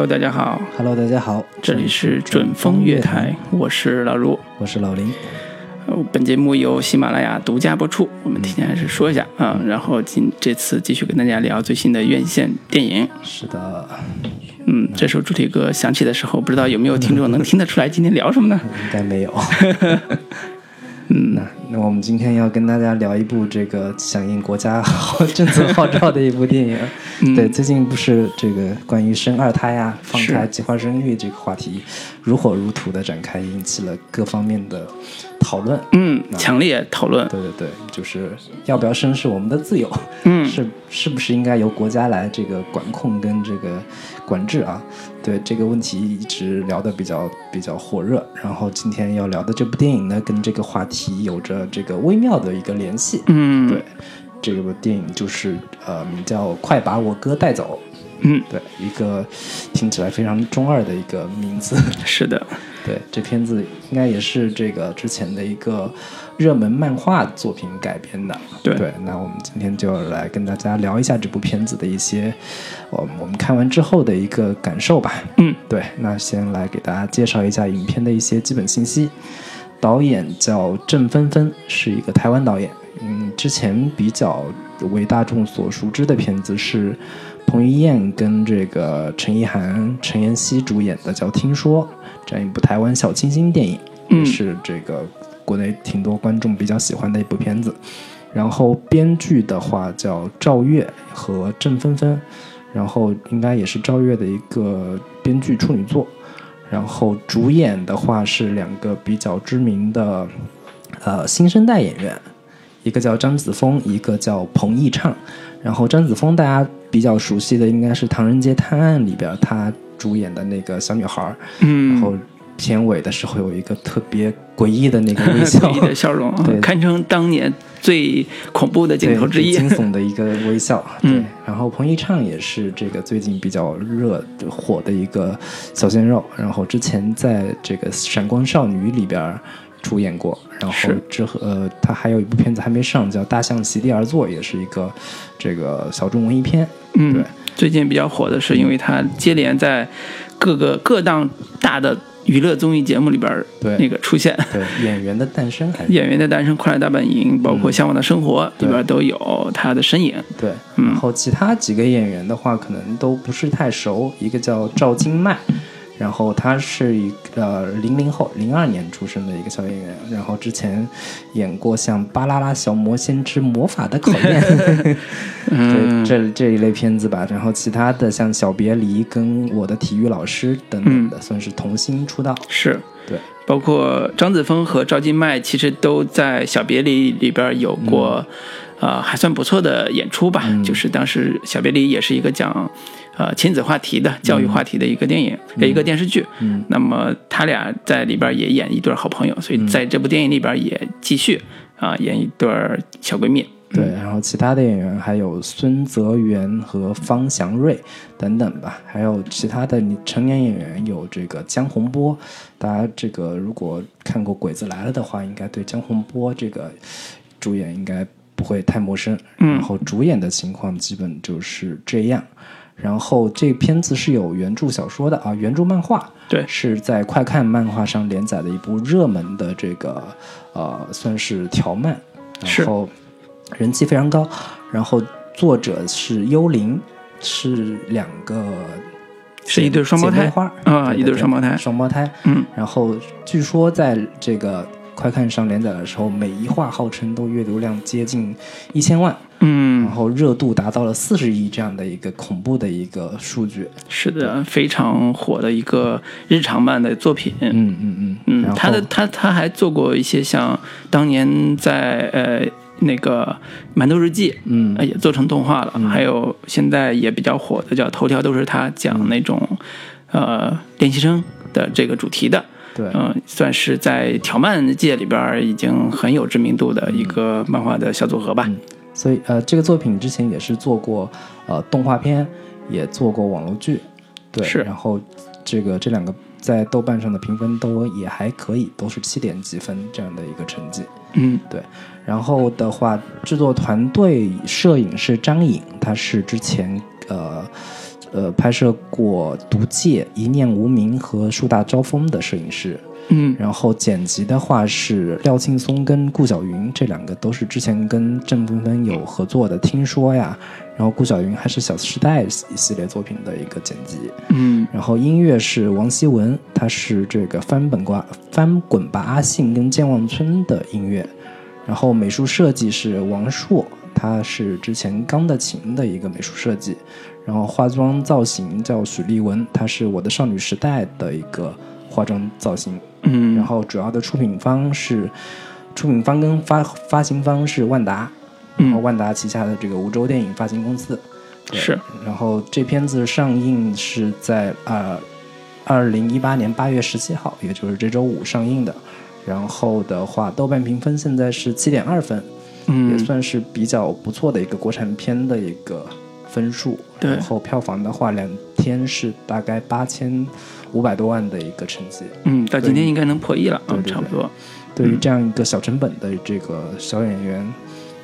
Hello，大家好，Hello，大家好，这里是准风月台，我是老卢。我是老林。呃本节目由喜马拉雅独家播出。我们提前还是说一下啊，然后今这次继续跟大家聊最新的院线电影。是的，嗯，这首主题歌响起的时候，不知道有没有听众能听得出来今天聊什么呢？应该没有。嗯，那那我们今天要跟大家聊一部这个响应国家号 政策号召的一部电影。嗯对，最近不是这个关于生二胎啊、放开、计划生育这个话题如火如荼的展开，引起了各方面的讨论。嗯，强烈讨论。对对对，就是要不要生是我们的自由，嗯是是不是应该由国家来这个管控跟这个管制啊？对这个问题一直聊得比较比较火热，然后今天要聊的这部电影呢，跟这个话题有着这个微妙的一个联系。嗯，对，这部电影就是呃，名叫《快把我哥带走》。嗯，对，一个听起来非常中二的一个名字。是的，对，这片子应该也是这个之前的一个热门漫画作品改编的。对对，那我们今天就来跟大家聊一下这部片子的一些，我我们看完之后的一个感受吧。嗯，对，那先来给大家介绍一下影片的一些基本信息。导演叫郑芬芬，是一个台湾导演。嗯，之前比较为大众所熟知的片子是彭于晏跟这个陈意涵、陈妍希主演的叫《听说》这样一部台湾小清新电影，嗯也是这个国内挺多观众比较喜欢的一部片子。然后编剧的话叫赵月和郑芬芬，然后应该也是赵月的一个编剧处女作。然后主演的话是两个比较知名的呃新生代演员，一个叫张子枫，一个叫彭昱畅。然后张子枫大家比较熟悉的应该是《唐人街探案》里边他主演的那个小女孩儿，嗯，然后片尾的时候有一个特别诡异的那个 微笑诡异，的笑容，对堪称当年最恐怖的镜头之一。惊悚的一个微笑。嗯对，然后彭昱畅也是这个最近比较热火的一个小鲜肉，然后之前在这个《闪光少女》里边出演过，然后之后呃，他还有一部片子还没上，叫《大象席地而坐》，也是一个这个小众文艺片。嗯，对最近比较火的是，因为他接连在各个各档大的娱乐综艺节目里边儿对那个出现。对，演员的诞生 演员的诞生、快乐大本营，包括《向往的生活》里对边都有他的身影。对，嗯然后其他几个演员的话，可能都不是太熟。一个叫赵今麦，然后他是一个呃零零后，零二年出生的一个小演员，然后之前演过像《巴啦啦小魔仙之魔法的考验 》嗯这这这一类片子吧。然后其他的像《小别离》跟《我的体育老师》等等的，算是童星出道。是，对，包括张子枫和赵今麦，其实都在《小别离》里边有过，呃，还算不错的演出吧。嗯就是当时《小别离》也是一个讲，呃，亲子话题的、教育话题的一个电影，呃一个电视剧。嗯那么他俩在里边也演一对好朋友，所以在这部电影里边也继续啊、演一对小闺蜜。对，然后其他的演员还有孙泽元和方祥瑞等等吧，还有其他的你成年演员有这个江宏波，大家这个如果看过《鬼子来了》的话，应该对江宏波这个主演应该不会太陌生。嗯然后主演的情况基本就是这样。然后这片子是有原著小说的啊，原著漫画对是在快看漫画上连载的一部热门的这个呃算是条漫，然后人气非常高。然后作者是幽灵，是两个是一对双胞胎花啊一对双胞胎双胞胎。嗯，然后据说在这个快看上连载的时候，每一话号称都阅读量接近一千万，嗯然，后热度达到了四十亿这样的一个恐怖的一个数据。是的，非常火的一个日常漫的作品。嗯嗯嗯嗯他的他他还做过一些像当年在呃那个《馒头日记》，嗯呃也做成动画了，还有现在也比较火的叫《头条都是他》，讲那种、呃练习生的这个主题的。对嗯、算是在条漫界里边儿已经很有知名度的一个漫画的小组合吧。所以呃，这个作品之前也是做过呃动画片，也做过网络剧，对，是然后这个这两个在豆瓣上的评分都也还可以，都是七点几分这样的一个成绩。嗯对，然后的话，制作团队摄影是张颖，他是之前呃呃拍摄过《毒戒》《一念无名》和《树大招风》的摄影师。嗯然后剪辑的话是廖庆松跟顾晓云，这两个都是之前跟郑芬芬有合作的。听说呀，然后顾晓云还是《小时代》一系列作品的一个剪辑。嗯然后音乐是王希文，他是这个翻本瓜翻滚吧阿信跟健忘村的音乐。然后美术设计是王朔，他是之前钢的琴的一个美术设计。然后化妆造型叫许丽文，她是我的少女时代的一个化妆造型。嗯，然后主要的出品方是出品方跟发发行方是万达，然后嗯万达旗下的这个梧州电影发行公司。是然后这片子上映是在呃二零一八年八月十七号，也就是这周五上映的。然后的话，豆瓣评分现在是七点二分，也嗯算是比较不错的一个国产片的一个分数。对然后票房的话，两天是大概八千五百多万的一个成绩。嗯，到今天应该能破亿了，嗯，差不多。对于这样一个小成本的这个小演员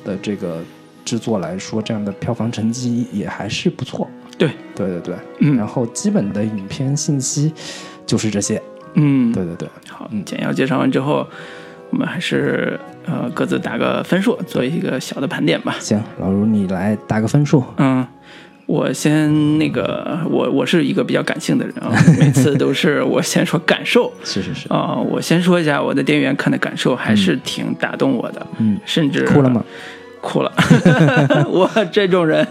的这个制作来说，这样的票房成绩也还是不错。对，对对对，嗯然后基本的影片信息就是这些。嗯，对对对，好，简要介绍完之后，我们还是呃各自打个分数，做一个小的盘点吧。行，老卢你来打个分数。嗯，我先那个，我我是一个比较感性的人啊，每次都是我先说感受是是是，啊、我先说一下我的电影院看的感受，还是挺打动我的，嗯，甚至哭了吗？哭了，我这种人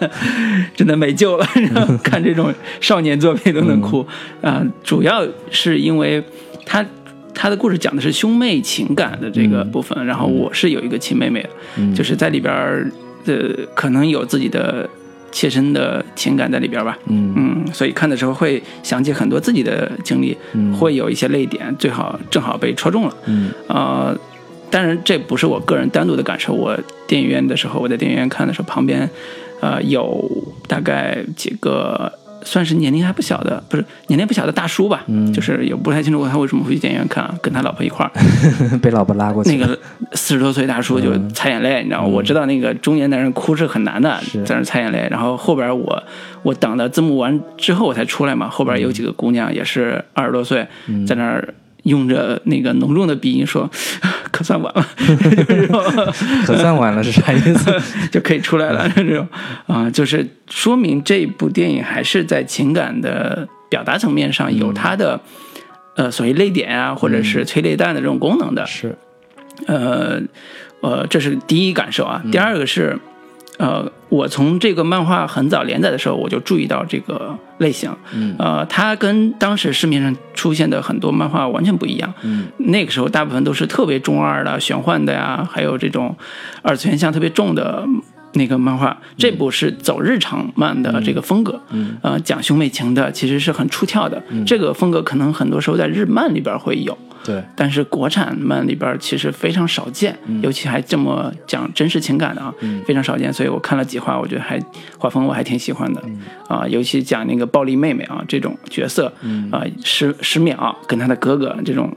真的没救了。然后看这种少年作品都能哭啊、主要是因为他他的故事讲的是兄妹情感的这个部分，然后我是有一个亲妹妹的，嗯就是在里边儿的可能有自己的切身的情感在里边儿吧。嗯嗯，所以看的时候会想起很多自己的经历，嗯会有一些泪点，最好正好被戳中了。嗯呃，当然这不是我个人单独的感受。我电影院的时候，我在电影院看的时候，旁边呃有大概几个算是年龄还不小的，不是年龄不小的大叔吧，嗯就是也不太清楚他为什么会去电影院看，啊，跟他老婆一块儿，被老婆拉过去。那个四十多岁大叔就擦眼泪，你知道吗？我知道那个中年男人哭是很难的，在那擦眼泪。然后后边我我等到字幕完之后我才出来嘛，后边有几个姑娘也是二十多岁，在那儿用着那个浓重的鼻音说：“ 可算完了，就是这种可算完了是啥意思？就可以出来了。”这种啊、就是说明这部电影还是在情感的表达层面上有它的。呃，所谓泪点啊，或者是催泪弹的这种功能的，是呃，呃，这是第一感受嗯啊。第二个是，呃，我从这个漫画很早连载的时候，我就注意到这个类型。嗯呃，它跟当时市面上出现的很多漫画完全不一样。嗯那个时候大部分都是特别中二的、玄幻的呀，还有这种二次元向特别重的那个漫画。这部是走日常漫的这个风格，嗯呃，讲兄妹情的，其实是很出挑的。这个风格可能很多时候在日漫里边会有。对，但是国产漫里边其实非常少见，尤其还这么讲真实情感的啊，非常少见。所以我看了几话，我觉得还画风我还挺喜欢的，啊，尤其讲那个暴力妹妹啊这种角色，啊，十十秒跟他的哥哥这种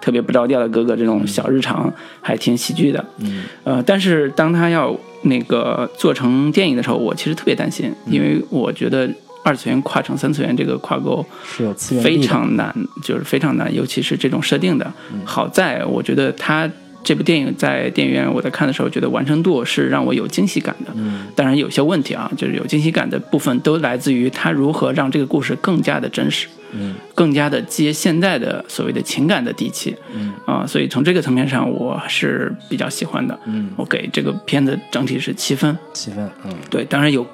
特别不着调的哥哥这种小日常还挺喜剧的，嗯。呃，但是当他要那个做成电影的时候，我其实特别担心，因为我觉得二次元跨成三次元这个跨沟。是非常难，就是非常难，尤其是这种设定的。好在我觉得它这部电影在电影院我在看的时候，觉得完成度是让我有惊喜感的。嗯当然有些问题啊，就是有惊喜感的部分都来自于它如何让这个故事更加的真实，嗯更加的接现在的所谓的情感的底气。嗯啊，所以从这个层面上，我是比较喜欢的。嗯，我给这个片子整体是七分。七分，嗯对，当然有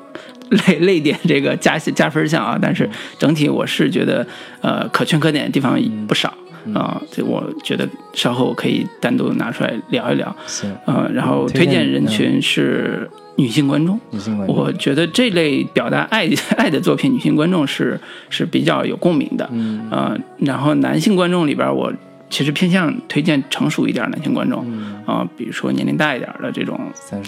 泪泪点这个加加分项啊，但是整体我是觉得呃可圈可点的地方不少啊、这我觉得稍后可以单独拿出来聊一聊。行，呃，然后推荐推荐人群是女性观众，女性观众，我觉得这类表达爱 爱的作品，女性观众是是比较有共鸣的。嗯呃，然后男性观众里边，我其实偏向推荐成熟一点的男性观众啊、比如说年龄大一点的这种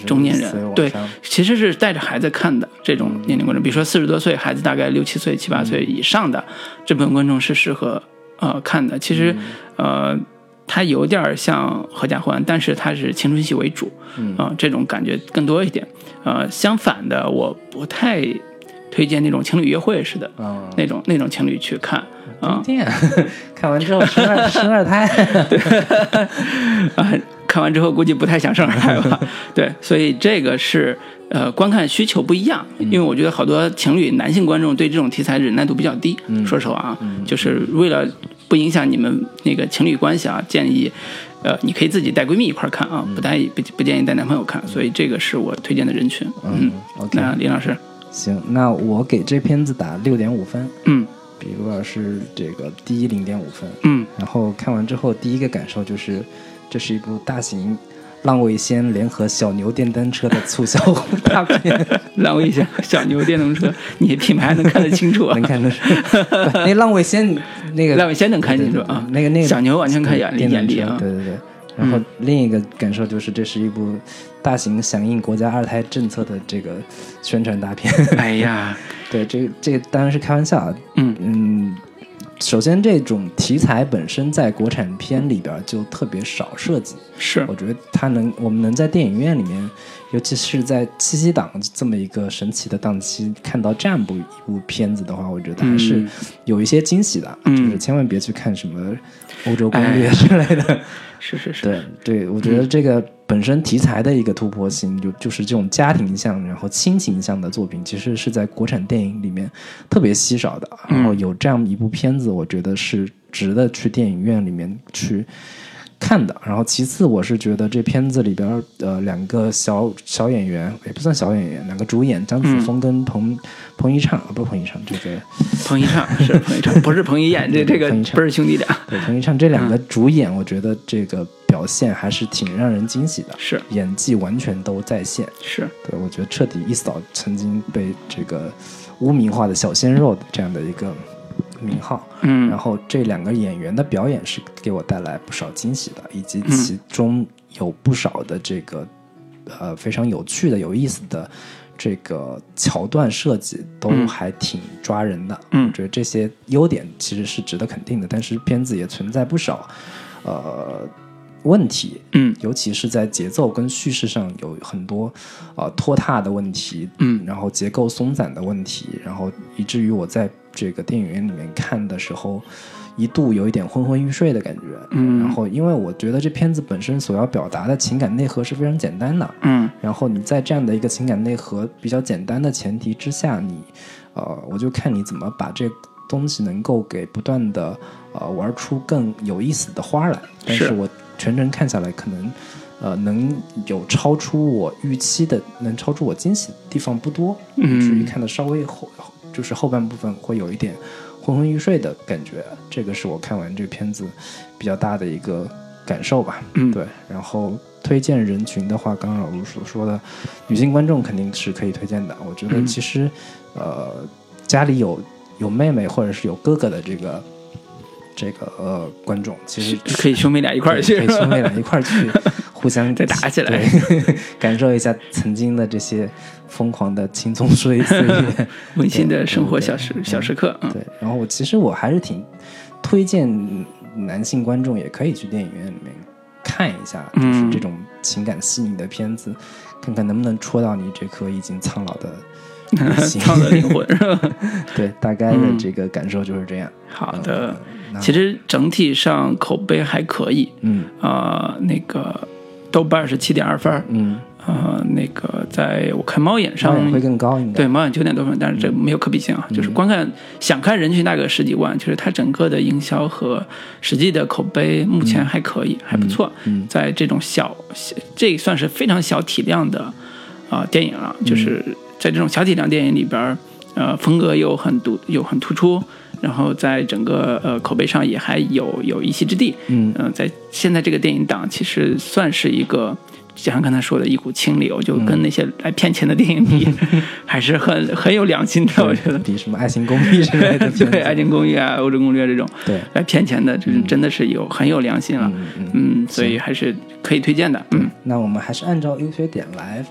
中年人对其实是带着孩子看的这种年龄观众，比如说四十多岁孩子大概六七岁、七八岁以上的这部分观众是适合呃看的。其实呃，它有点像合家欢，但是它是青春戏为主，嗯。啊、这种感觉更多一点。呃，相反的，我不太推荐那种情侣约会似的，嗯，那种那种情侣去看啊不一定，看完之后生二生二胎，啊，看完之后估计不太想生二胎吧？对，所以这个是呃观看需求不一样，因为我觉得好多情侣男性观众对这种题材忍耐度比较低，说实话啊，就是为了不影响你们那个情侣关系啊，建议。呃，你可以自己带闺蜜一块儿看啊，不带不不建议带男朋友看，所以这个是我推荐的人群。嗯，OK。那林老师，行，那我给这片子打六点五分，嗯比如说是这个第一零点五分，嗯然后看完之后第一个感受就是，这是一部大型浪味仙联合小牛电单车的促销 大片，浪味仙小牛电动车，你品牌能看得清楚啊 能？看得出，那浪味仙那个浪味仙能看清楚啊，那个那个小牛完全看眼电动眼力啊。对对对。然后另一个感受就是，这是一部大型响应国家二胎政策的这个宣传大片。哎呀，对，这个这个当然是开玩笑啊。嗯。嗯，首先这种题材本身在国产片里边就特别少涉及，是。我觉得它能我们能在电影院里面，尤其是在七夕档这么一个神奇的档期看到这样部一部片子的话，我觉得还是嗯有一些惊喜的，嗯就是千万别去看什么欧洲攻略哎之类的。是 是是，对对，我觉得这个本身题材的一个突破性，就就是这种家庭向，然后亲情向的作品，其实是在国产电影里面特别稀少的。然后有这样一部片子，我觉得是值得去电影院里面去看的。然后其次，我是觉得这片子里边儿呃两个小小演员也不算小演员，两个主演张子枫跟彭、彭昱畅啊，不是彭昱畅，这个彭昱畅是彭昱畅，不是彭于晏，这这个不是兄弟俩，对彭昱畅这两个主演，我觉得这个表现还是挺让人惊喜的。是演技完全都在线，是，对我觉得彻底一扫曾经被这个污名化的小鲜肉的这样的一个名号。嗯然后这两个演员的表演是给我带来不少惊喜的，以及其中有不少的这个呃非常有趣的、有意思的这个桥段设计，都嗯还挺抓人的。嗯我觉得这些优点其实是值得肯定的，但是片子也存在不少呃问题。嗯尤其是在节奏跟叙事上有很多呃拖沓的问题，嗯然后结构松散的问题，然后以至于我在这个电影院里面看的时候，一度有一点昏昏欲睡的感觉。嗯然后因为我觉得这片子本身所要表达的情感内核是非常简单的，嗯然后你在这样的一个情感内核比较简单的前提之下，你呃，我就看你怎么把这东西能够给不断的呃玩出更有意思的花来。但是是我全程看下来，可能呃能有超出我预期的，能超出我惊喜的地方不多，嗯以至于看的稍微后就是后半部分会有一点昏昏欲睡的感觉。这个是我看完这个片子比较大的一个感受吧。嗯对，然后推荐人群的话，刚刚老卢所说的，女性观众肯定是可以推荐的。我觉得嗯其实，呃，家里有有妹妹或者是有哥哥的这个这个呃观众，其实可以兄妹俩一块儿去，可以兄妹俩一块儿去，互相再 打起来 感受一下曾经的这些疯狂的青葱岁岁月。温馨的生活小时小时刻，嗯对，然后我其实我还是挺推荐男性观众也可以去电影院里面看一下，就是嗯这种情感细腻的片子，看看能不能戳到你这颗已经苍老的内心。苍的灵魂是吧？对，大概的嗯这个感受就是这样。好的，其实整体上口碑还可以，嗯。啊，那个豆瓣是七点二分儿，嗯，呃，那个在我看猫眼上上会更高，一点对，猫眼九点多分，但是这没有可比性啊，就是观看想看人群大概十几万，就是它整个的营销和实际的口碑目前还可以，还不错。嗯在这种小，小这算是非常小体量的啊、电影了，就是在这种小体量电影里边，呃，风格又很独又很突出，然后在整个呃口碑上也还有有一席之地。嗯呃，在现在这个电影档，其实算是一个，就像刚才说的一股清流，就跟那些来骗钱的电影比，还是很很有良心的，我觉得。比什么《爱情公寓》之类的对，《爱情公寓》啊，《欧洲攻略》这种对来骗钱的，就是真的是有很有良心了。嗯，所以还是可以推荐的。嗯，那我们还是按照优缺点来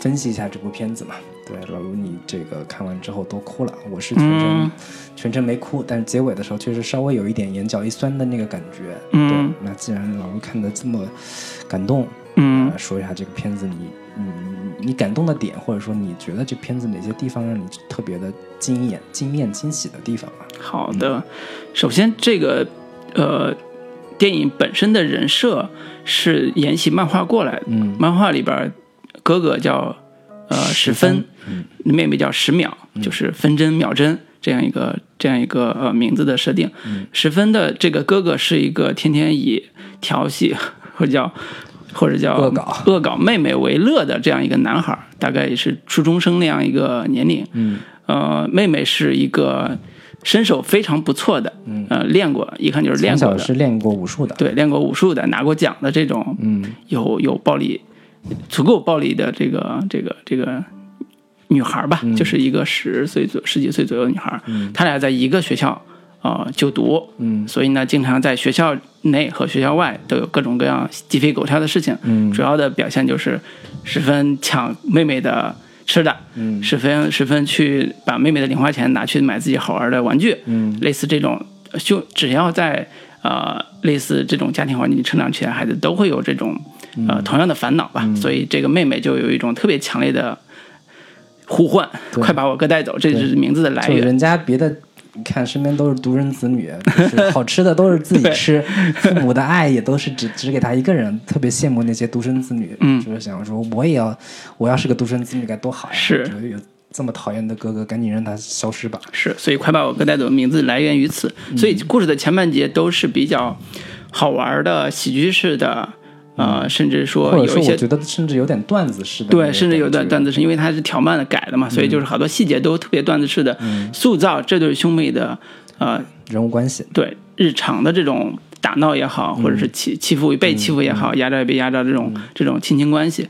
分析一下这部片子嘛。对，老卢，你这个看完之后都哭了，我是全程、嗯全程没哭，但是结尾的时候确实稍微有一点眼角一酸的那个感觉。嗯对，那既然老卢看的这么感动，嗯呃说一下这个片子你你你感动的点，或者说你觉得这片子哪些地方让你特别的惊艳、惊艳、惊喜的地方吧？好的，首先这个呃电影本身的人设是沿袭漫画过来的，嗯漫画里边哥哥叫呃十十分妹妹叫十秒，就是分针秒针这样一个这样一个呃名字的设定。嗯。十分的这个哥哥是一个天天以调戏 或者叫或者叫恶搞。恶搞妹妹为乐的这样一个男孩儿，大概也是初中生那样一个年龄。嗯。呃，妹妹是一个身手非常不错的，嗯。呃，练过，一看就是练过的，小是练过武术的，对，练过武术的，拿过奖的这种，嗯。有有暴力，足够暴力的这个这个这个女孩儿吧，就是一个十岁左十几岁左右的女孩她俩在一个学校呃就读，嗯。所以呢，经常在学校内和学校外都有各种各样鸡飞狗跳的事情。嗯。主要的表现就是十分抢妹妹的吃的，嗯。十分十分去把妹妹的零花钱拿去买自己好玩的玩具，嗯。类似这种，就只要在呃类似这种家庭环境里成长起来，孩子都会有这种嗯。呃同样的烦恼吧。所以这个妹妹就有一种特别强烈的呼唤，快把我哥带走，这就是名字的来源。就人家别的，你看身边都是独生子女，就是好吃的都是自己吃，父母的爱也都是只只给他一个人，特别羡慕那些独生子女，嗯就是想说我也要，我要是个独生子女该多好呀！是就有这么讨厌的哥哥，赶紧让他消失吧。是，所以快把我哥带走的名字来源于此。所以故事的前半节都是比较好玩的喜剧式的，呃，甚至说有一些说我觉得甚至有点段子式的对，甚至有段段子是因为它是条漫的改的嘛，所以就是好多细节都特别段子式的塑造这对兄妹的呃人物关系，对日常的这种打闹也好，或者是欺欺负被欺负也好，压榨被压榨这种这种亲情关系。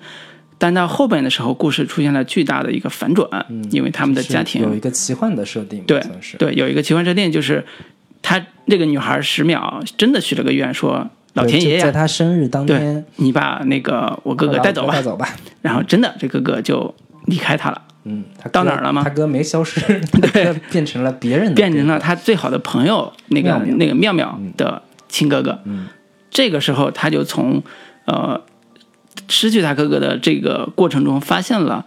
但到后边的时候，故事出现了巨大的一个反转，因为他们的家庭有一个奇幻的设定，对对有一个奇幻设定，就是他那个女孩十秒真的许了个愿，说老天爷呀，他生日当天，你把那个我哥哥带走吧带。走吧。然后真的这哥哥就离开他了。嗯，他到哪儿了吗他哥没消失，对变成了别人变成了他最好的朋友那个那个妙妙的亲哥哥。嗯这个时候他就从呃失去他哥哥的这个过程中，发现了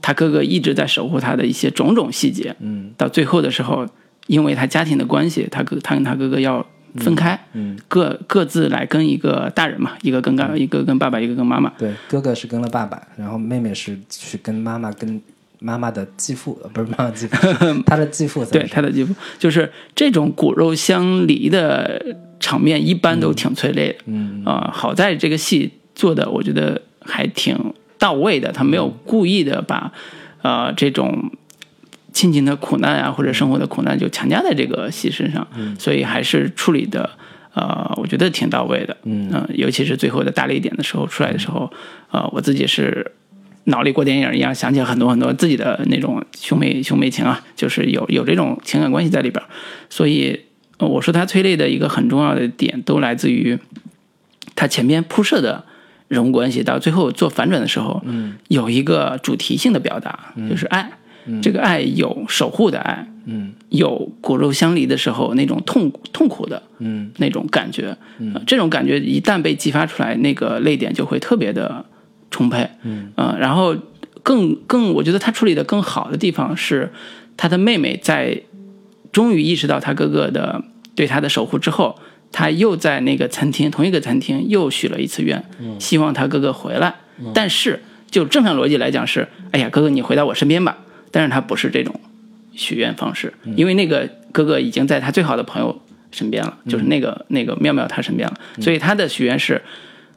他哥哥一直在守护他的一些种种细节。嗯到最后的时候，因为他家庭的关系，他哥他跟他哥哥要分开，嗯，各各自来跟一个大人嘛，一个跟干一个跟爸爸，一个跟妈妈。对，哥哥是跟了爸爸，然后妹妹是去跟妈妈跟妈妈的继父，呃不是妈妈继父，他的继父对是，他的继父，就是这种骨肉相离的场面，一般都挺催泪的。嗯啊、好在这个戏做的，我觉得还挺到位的，他没有故意的把呃这种亲情的苦难啊，或者生活的苦难就强加在这个戏身上，所以还是处理的呃，我觉得挺到位的。嗯呃尤其是最后的大泪点的时候出来的时候，呃，我自己是。脑力过电影一样，想起了很多很多自己的那种兄妹兄妹情啊，就是有有这种情感关系在里边儿，所以、呃我说他催泪的一个很重要的点，都来自于他前边铺设的人物关系，到最后做反转的时候，嗯有一个主题性的表达，就是爱。这个爱有守护的爱，嗯有骨肉相离的时候那种痛痛苦的嗯那种感觉。呃这种感觉一旦被激发出来，那个泪点就会特别的充沛。嗯呃，然后更更，我觉得他处理的更好的地方是，他的妹妹在终于意识到他哥哥的对他的守护之后，他又在那个餐厅同一个餐厅又许了一次愿，希望他哥哥回来。但是就正常逻辑来讲是，哎呀，哥哥你回到我身边吧。但是他不是这种许愿方式，因为那个哥哥已经在他最好的朋友身边了，就是那个那个妙妙他身边了，所以他的许愿是，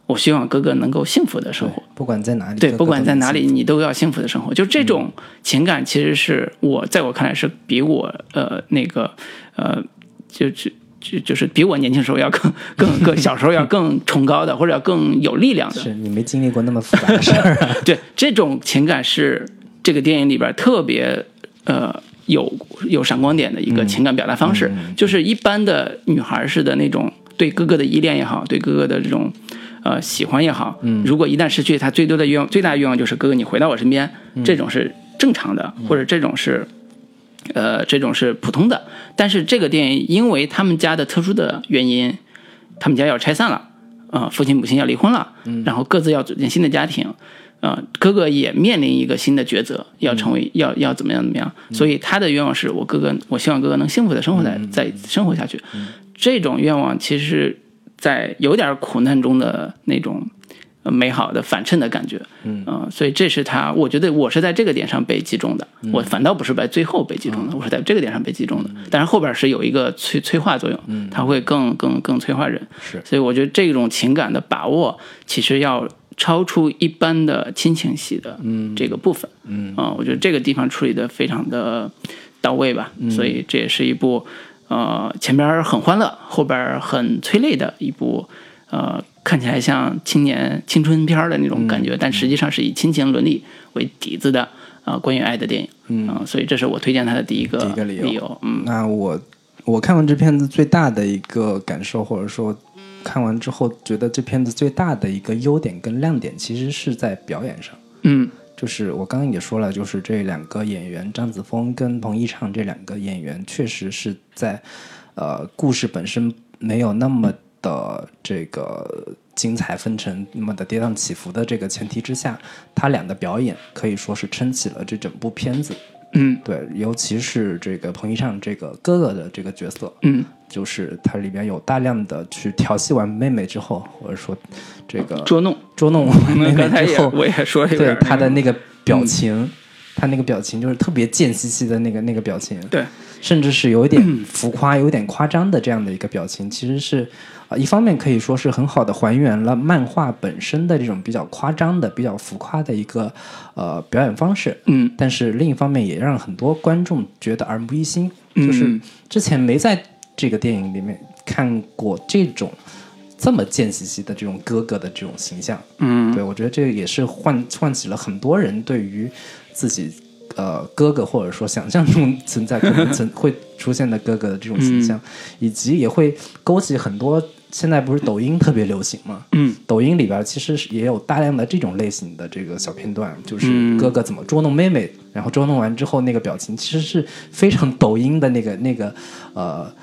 我希望哥哥能够幸福的生活。不管在哪里，对，不管在哪里，你都要幸福的生活。就这种情感，其实是我在我看来是比我呃那个呃就就就就是比我年轻时候要更 更更小时候要更崇高的，或者要更有力量的。是你没经历过那么复杂的事儿啊。对，这种情感是这个电影里边特别呃有有闪光点的一个情感表达方式，就是一般的女孩式的那种对哥哥的依恋也好，对哥哥的这种呃喜欢也好，嗯，如果一旦失去，他最多的愿望最大的愿望就是哥哥你回到我身边，这种是正常的，或者这种是。呃，这种是普通的，但是这个电影因为他们家的特殊的原因，他们家要拆散了，呃，父亲母亲要离婚了，然后各自要组建新的家庭，呃，哥哥也面临一个新的抉择，要成为要要怎么样怎么样，所以他的愿望是我哥哥，我希望哥哥能幸福的生活在在生活下去。这种愿望其实，在有点苦难中的那种呃美好的反衬的感觉，嗯、所以这是他，我觉得我是在这个点上被击中的，我反倒不是在最后被击中的，我是在这个点上被击中的，但是后边是有一个催催化作用，它会更更更催化人，是。所以我觉得这种情感的把握，其实要超出一般的亲情戏的这个部分。嗯啊、我觉得这个地方处理的非常的到位吧。所以这也是一部呃前边很欢乐，后边很催泪的一部呃看起来像青年青春片的那种感觉，但实际上是以亲情伦理为底子的啊、呃关于爱的电影。嗯、所以这是我推荐它的第一个第一个理由理由。嗯那我我看完这片子最大的一个感受，或者说看完之后觉得这片子最大的一个优点跟亮点，其实是在表演上。嗯就是我刚刚也说了，就是这两个演员张子枫跟彭昱畅这两个演员，确实是在呃故事本身没有那么的这个精彩纷呈、那么的跌宕起伏的这个前提之下，他俩的表演可以说是撑起了这整部片子。嗯对，尤其是这个彭昱畅这个哥哥的这个角色，嗯就是它里边有大量的去调戏完妹妹之后，或者说这个捉弄。捉弄完妹妹之后，也我也说对点他的那个表情，他那个表情就是特别贱兮兮的那个那个表情，对，甚至是有一点浮夸、有点夸张的这样的一个表情，其实是啊、一方面可以说是很好的还原了漫画本身的这种比较夸张的、比较浮夸的一个呃表演方式，嗯。但是另一方面也让很多观众觉得耳目一新，就是嗯之前没在这个电影里面看过这种这么贱兮兮的这种哥哥的这种形象。嗯对我觉得这个也是唤唤起了很多人对于自己呃哥哥或者说想象中存在可能存会出现的哥哥的这种形象，以及也会勾起很多现在不是抖音特别流行吗？嗯抖音里边其实也有大量的这种类型的这个小片段，就是嗯哥哥怎么捉弄妹妹，然后捉弄完之后那个表情，其实是非常抖音的那个那个呃，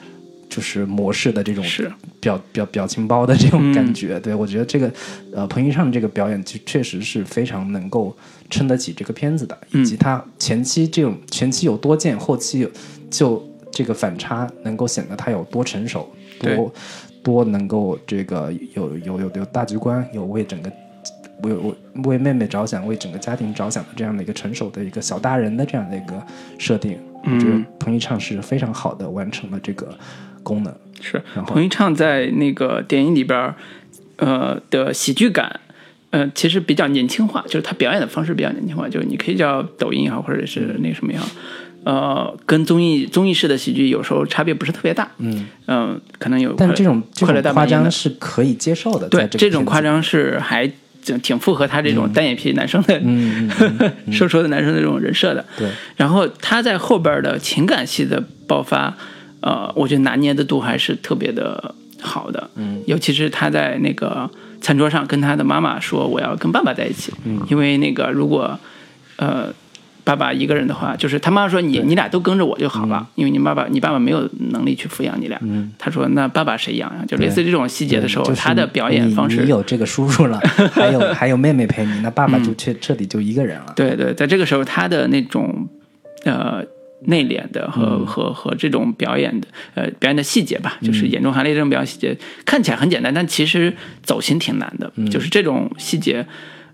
就是模式的这种是。表表表情包的这种感觉。对我觉得这个呃彭昱畅这个表演就确实是非常能够撑得起这个片子的，以及他前期这种前期有多贱，后期有就这个反差能够显得他有多成熟，多多能够这个有有有有大局观，有为整个为为为妹妹着想，为整个家庭着想的这样的一个成熟的一个小大人的这样的一个设定，我觉得彭昱畅是非常好的完成了这个功能。是彭昱畅在那个电影里边儿，呃的喜剧感，呃，其实比较年轻化，就是他表演的方式比较年轻化，就是你可以叫抖音也好，或者是那个什么也好，呃，跟综艺综艺式的喜剧有时候差别不是特别大，嗯。可能有，但这种这快乐种夸大张是可以接受的，对这这种夸张是还挺挺符合他这种单眼皮男生的、嗯嗯 瘦瘦的男生的这种人设的，对，然后他在后边的情感戏的爆发，呃，我觉得拿捏的度还是特别的好的。嗯，尤其是他在那个餐桌上跟他的妈妈说：“我要跟爸爸在一起。”嗯，因为那个如果呃爸爸一个人的话，就是他妈妈说你你俩都跟着我就好了，因为你爸爸你爸爸没有能力去抚养你俩。嗯，他说那爸爸谁养呀？就类似这种细节的时候，就是他的表演方式你你有这个叔叔了，还有 还有妹妹陪你，那爸爸就彻彻底就一个人了。对对，在这个时候，他的那种呃内敛的和、和和这种表演的呃表演的细节吧，就是眼中含泪这种表演细节，看起来很简单，但其实走心挺难的。就是这种细节，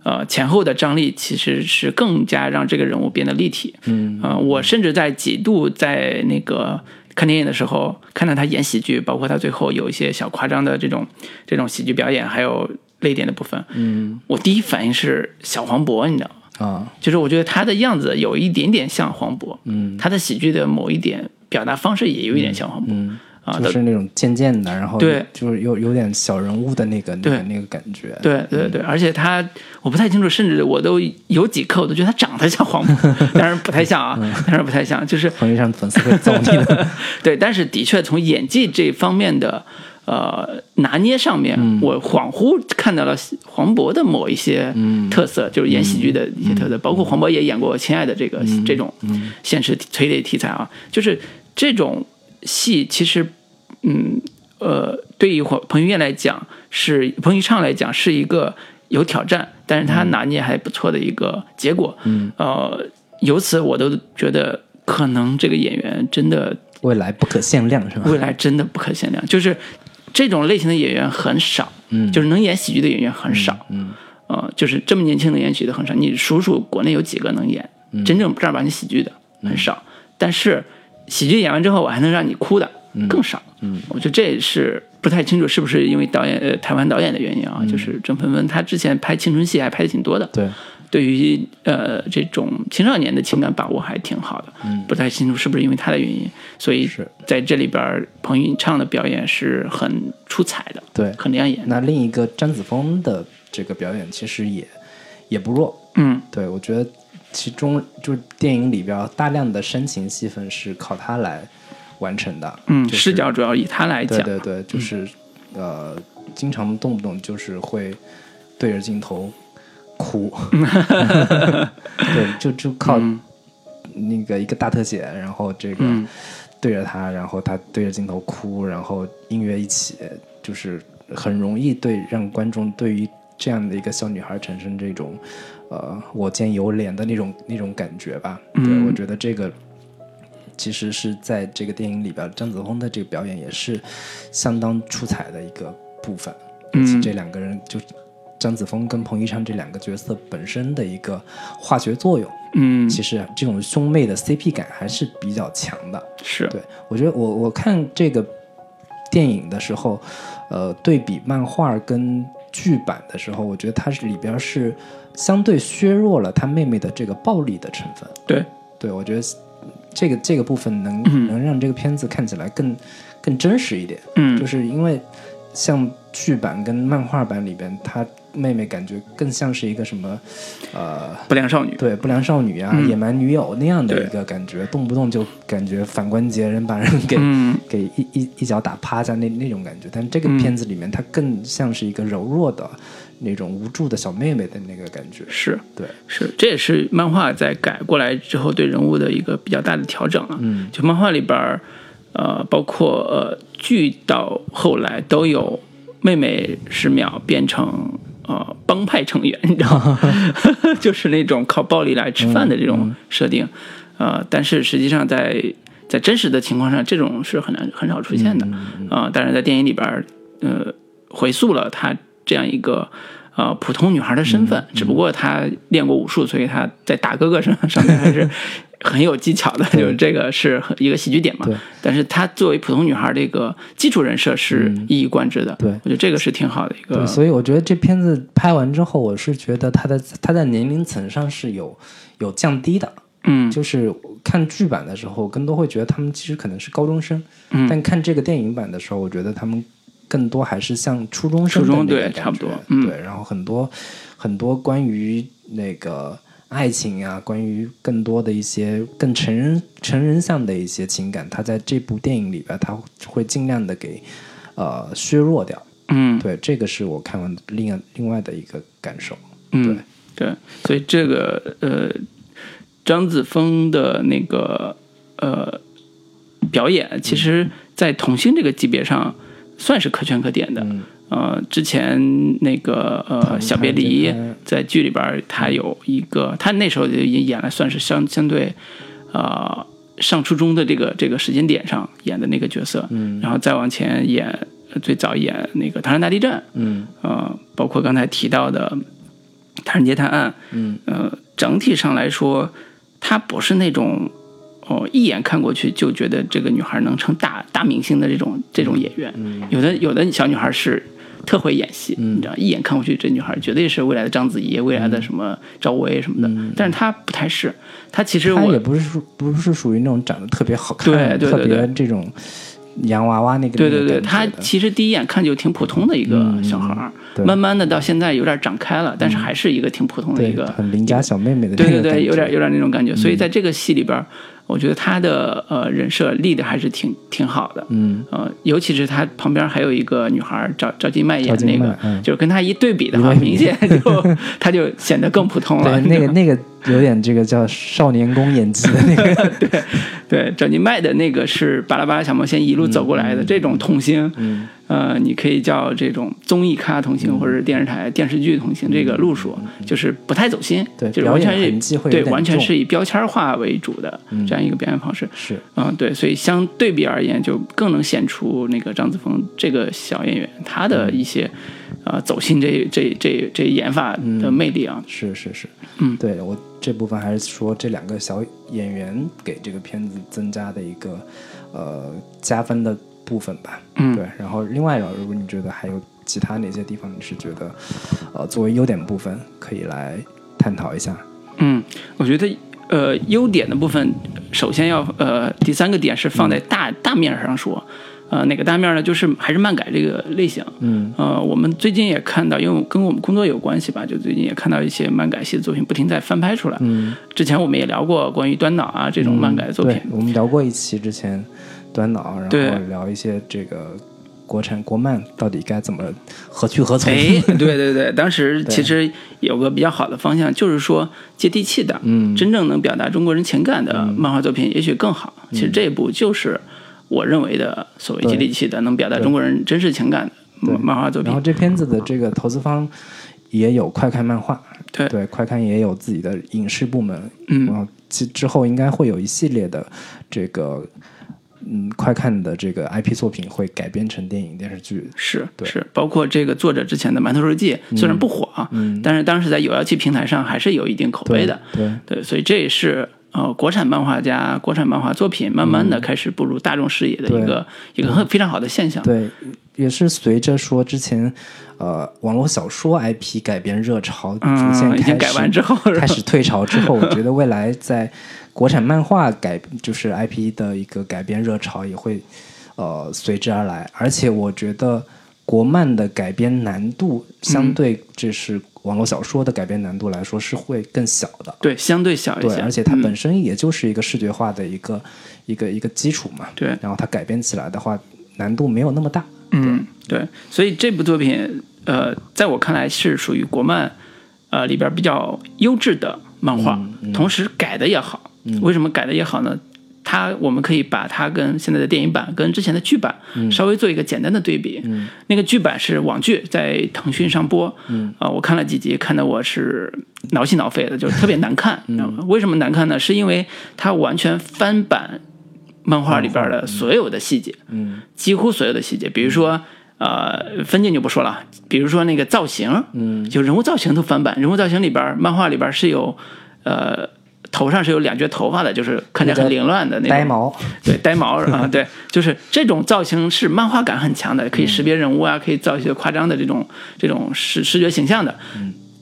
呃前后的张力其实是更加让这个人物变得立体。嗯，呃，我甚至在几度在那个。看电影的时候，看到他演喜剧，包括他最后有一些小夸张的这种这种喜剧表演，还有泪点的部分，嗯，我第一反应是小黄渤，你知道吗？啊，就是我觉得他的样子有一点点像黄渤，嗯，他的喜剧的某一点表达方式也有一点像黄渤，嗯，啊，就是那种贱贱的，然后对。就是有有点小人物的那个那个对。那个感觉。对对对，而且他我不太清楚，甚至我都有几刻我都觉得他长得像黄渤，当然不太像啊，当然不太像，就是彭昱畅粉丝会揍你的。对，但是的确从演技这方面的呃拿捏上面，我恍惚看到了黄渤的某一些特色，就是演喜剧的一些特色，包括黄渤也演过《亲爱的》这个、这种现实催泪题材啊，就是这种戏其实嗯。呃，对于彭于晏来讲是彭昱畅来讲是一个有挑战，但是他拿捏还不错的一个结果。嗯，呃，由此我都觉得可能这个演员真的未来不可限量，是吧？未来真的不可限量，就是这种类型的演员很少，嗯，就是能演喜剧的演员很少，嗯，呃，就是这么年轻的演喜剧的很少。你数数国内有几个能演真正正儿八经喜剧的很少，但是喜剧演完之后，我还能让你哭的更少。嗯，我觉得这也是不太清楚是不是因为导演呃台湾导演的原因啊，就是郑芬芬她之前拍青春戏还拍的挺多的，对，对于呃这种青少年的情感把握还挺好的，嗯。不太清楚是不是因为他的原因，所以是。在这里边彭昱畅的表演是很出彩的，对。很亮眼。那另一个张子枫的这个表演其实也也不弱，嗯。对我觉得其中就是电影里边大量的煽情戏份是靠他来完成的，嗯，就是视角主要以他来讲，对对对，就是、呃，经常动不动就是会对着镜头哭，对，就就靠那个一个大特写，然后这个嗯对着他，然后他对着镜头哭，然后音乐一起，就是很容易对让观众对于这样的一个小女孩产生这种呃我见犹怜的那种那种感觉吧。对嗯我觉得这个。其实是在这个电影里边，张子枫的这个表演也是相当出彩的一个部分。嗯这两个人就张子枫跟彭昱畅这两个角色本身的一个化学作用，嗯，其实这种兄妹的 CP 感还是比较强的。是对我觉得我我看这个电影的时候，呃，对比漫画跟剧版的时候，我觉得它是里边是相对削弱了他妹妹的这个暴力的成分。对，对我觉得这个这个部分能、嗯能让这个片子看起来更更真实一点。嗯，就是因为像剧版跟漫画版里边，她妹妹感觉更像是一个什么呃。不良少女，对不良少女啊、嗯野蛮女友那样的一个感觉，动不动就感觉反关节人把人给、嗯给一一一脚打趴下那那种感觉。但这个嗯片子里面，她更像是一个柔弱的那种无助的小妹妹的那个感觉。是对，是，这也是漫画在改过来之后对人物的一个比较大的调整啊。嗯就漫画里边儿，呃，包括呃剧到后来都有妹妹十秒变成呃帮派成员，你知道吗？就是那种靠暴力来吃饭的这种设定。呃，但是实际上在在真实的情况上，这种是很难很少出现的啊、但是，在电影里边儿，呃，回溯了她这样一个。呃，普通女孩的身份，只不过她练过武术，所以她在大哥哥上上面还是很有技巧的，就是这个是很一个喜剧点嘛。对。但是她作为普通女孩这个基础人设是一以贯之的，对。我觉得这个是挺好的一个对，，所以我觉得这片子拍完之后，我是觉得她的她在年龄层上是有有降低的。嗯。就是看剧版的时候，更多会觉得他们其实可能是高中生，嗯。但看这个电影版的时候，我觉得他们更多还是像初中生的初中对差不多嗯。对，然后很多很多关于那个爱情啊，关于更多的一些更成人成人向的一些情感，他在这部电影里边，他会尽量的给呃削弱掉。嗯对，这个是我看完另另外的一个感受。嗯对，所以这个呃张子枫的那个呃表演，其实，在童星这个级别上算是可圈可点的。嗯呃，之前那个呃《小别离在剧里边儿，他有一个，他那时候就已经演了，算是相相对呃上初中的这个这个时间点上演的那个角色，嗯。然后再往前演，呃最早演那个《唐山大地震》，嗯。呃，包括刚才提到的《唐人街探案》，嗯。呃，整体上来说，她不是那种哦一眼看过去就觉得这个女孩能成大大明星的这种这种演员。嗯。有的有的小女孩是特会演戏，嗯。你知道，一眼看过去这女孩绝对是未来的章子怡，未来的什么赵薇什么的。嗯。但是她不太是，她其实他我也不是属不是属于那种长得特别好看，对对对特别对。这种洋娃娃那个对对对，那个她其实第一眼看就挺普通的一个嗯小孩儿，对。慢慢的到现在有点长开了，但是还是一个挺普通的一个很邻家小妹妹的那对对对，有点有点那种感觉。所以在这个戏里边儿，我觉得他的呃人设立的还是挺挺好的，嗯，呃，尤其是他旁边还有一个女孩赵赵今麦演赵今那个，嗯。就是跟他一对比的话，明显就他就显得更普通了。对，那个那个有点这个叫少年宫演技的那个，对赵今麦的那个是巴拉巴拉小魔仙一路走过来的、这种童星，嗯。呃，你可以叫这种综艺咖童星，或者是电视台电视剧童星，这个路数就是不太走心，嗯对就是完全是对完全是以标签化为主的这样一个表演方式。是。嗯，对，所以相对比而言，就更能显出那个张子枫这个小演员他的一些，呃，走心这这这这研发的魅力啊。是是是，嗯对我这部分还是说这两个小演员给这个片子增加的一个呃加分的部分吧。嗯对，然后另外呢，如果你觉得还有其他哪些地方你是觉得呃作为优点部分可以来探讨一下？嗯，我觉得呃优点的部分，首先要呃第三个点是放在大、大面上说，呃哪个大面呢？就是还是漫改这个类型。嗯呃，我们最近也看到，因为跟我们工作有关系吧，就最近也看到一些漫改系的作品不停在翻拍出来。嗯，之前我们也聊过关于端脑啊这种漫改的作品对，，我们聊过一期之前端脑，然后聊一些这个国产国漫到底该怎么何去何从？哎，对对对，当时其实有个比较好的方向，就是说接地气的，嗯真正能表达中国人情感的漫画作品，也许更好。其实这一部就是我认为的所谓接地气的，能表达中国人真实情感的漫画作品。然后。这片子的这个投资方也有快看漫画，对。对，快看也有自己的影视部门，嗯。然后其之后应该会有一系列的这个嗯快看的这个 IP 作品会改编成电影电视剧，是对。是，包括这个作者之前的《馒头日记》，虽然不火啊，嗯。但是当时在有妖气平台上还是有一定口碑的。对，对，所以这也是呃国产漫画家、国产漫画作品慢慢的开始步入大众视野的一个、一个很非常好的现象。对，也是随着说之前呃网络小说 IP 改编热潮逐渐开始完之后，开始退潮之后，我觉得未来 在国产漫画改就是 IP 的一个改编热潮也会呃随之而来，而且我觉得国漫的改编难度相对这是网络小说的改编难度来说是会更小的。对相对小一对，些，而且它嗯本身也就是一个视觉化的一个、一个一个基础嘛。对然后它改编起来的话，难度没有那么大。嗯，对，所以这部作品，呃，在我看来是属于国漫，呃里边比较优质的漫画，嗯同时改的也好。为什么改的也好呢？它我们可以把它跟现在的电影版跟之前的剧版嗯稍微做一个简单的对比。那个剧版是网剧，在腾讯上播，嗯啊、我看了几集，看得我是挠心挠肺的，就是特别难看。嗯知道吗为什么难看呢？是因为它完全翻版漫画里边的所有的细节。嗯几乎所有的细节，比如说。呃，分镜就不说了，比如说那个造型，嗯，就人物造型都翻版。人物造型里边，漫画里边是有，呃，头上是有两撮头发的，就是看起来很凌乱的那种。呆，毛，对，呆毛啊，对，就是这种造型是漫画感很强的，可以识别人物啊，可以造一些夸张的这种这种视视觉形象的。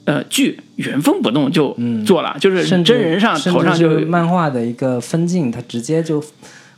呃，剧原封不动就做了，就是真人上头上就漫画的一个分镜，它直接就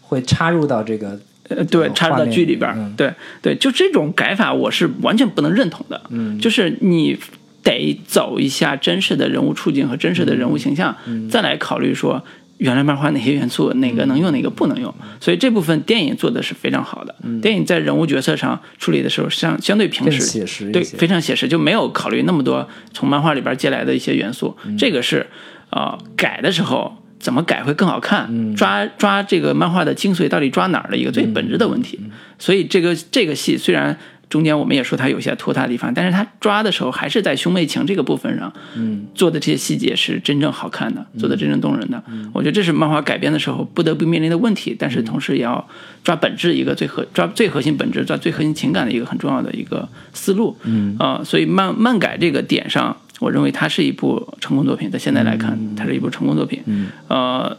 会插入到这个呃，对，插入到剧里边对对，就这种改法我是完全不能认同的。嗯，就是你得走一下真实的人物处境和真实的人物形象，再来考虑说原来漫画哪些元素哪个能用哪个不能用。所以这部分电影做的是非常好的。电影在人物角色上处理的时候相相对平更实，写实对，非常写实，就没有考虑那么多从漫画里边借来的一些元素。这个是呃改的时候怎么改会更好看，抓抓这个漫画的精髓到底抓哪儿的一个最本质的问题。所以这个这个戏虽然。中间我们也说他有些拖沓的地方，但是他抓的时候还是在兄妹情这个部分上，嗯，做的这些细节是真正好看的，做的真正动人的。嗯我觉得这是漫画改编的时候不得不面临的问题，但是同时也要抓本质一个最核抓最核心本质抓最核心情感的一个很重要的一个思路。嗯啊、所以漫漫改这个点上，我认为它是一部成功作品，在现在来看，它是一部成功作品。嗯呃，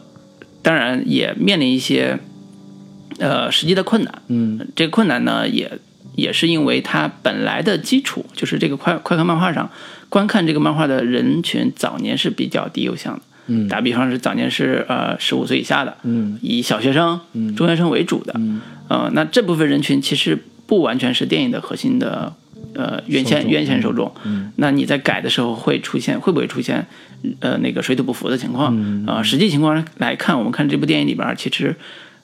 当然也面临一些呃实际的困难。嗯这个困难呢，也也是因为它本来的基础就是这个快快看漫画上观看这个漫画的人群早年是比较低幼向的。嗯。打比方是早年是呃十五岁以下的，嗯。以小学生、中学生为主的，嗯。呃，那这部分人群其实不完全是电影的核心的呃原先原先受众，嗯。那你在改的时候会出现会不会出现呃那个水土不服的情况？嗯。啊、实际情况来看，我们看这部电影里边其实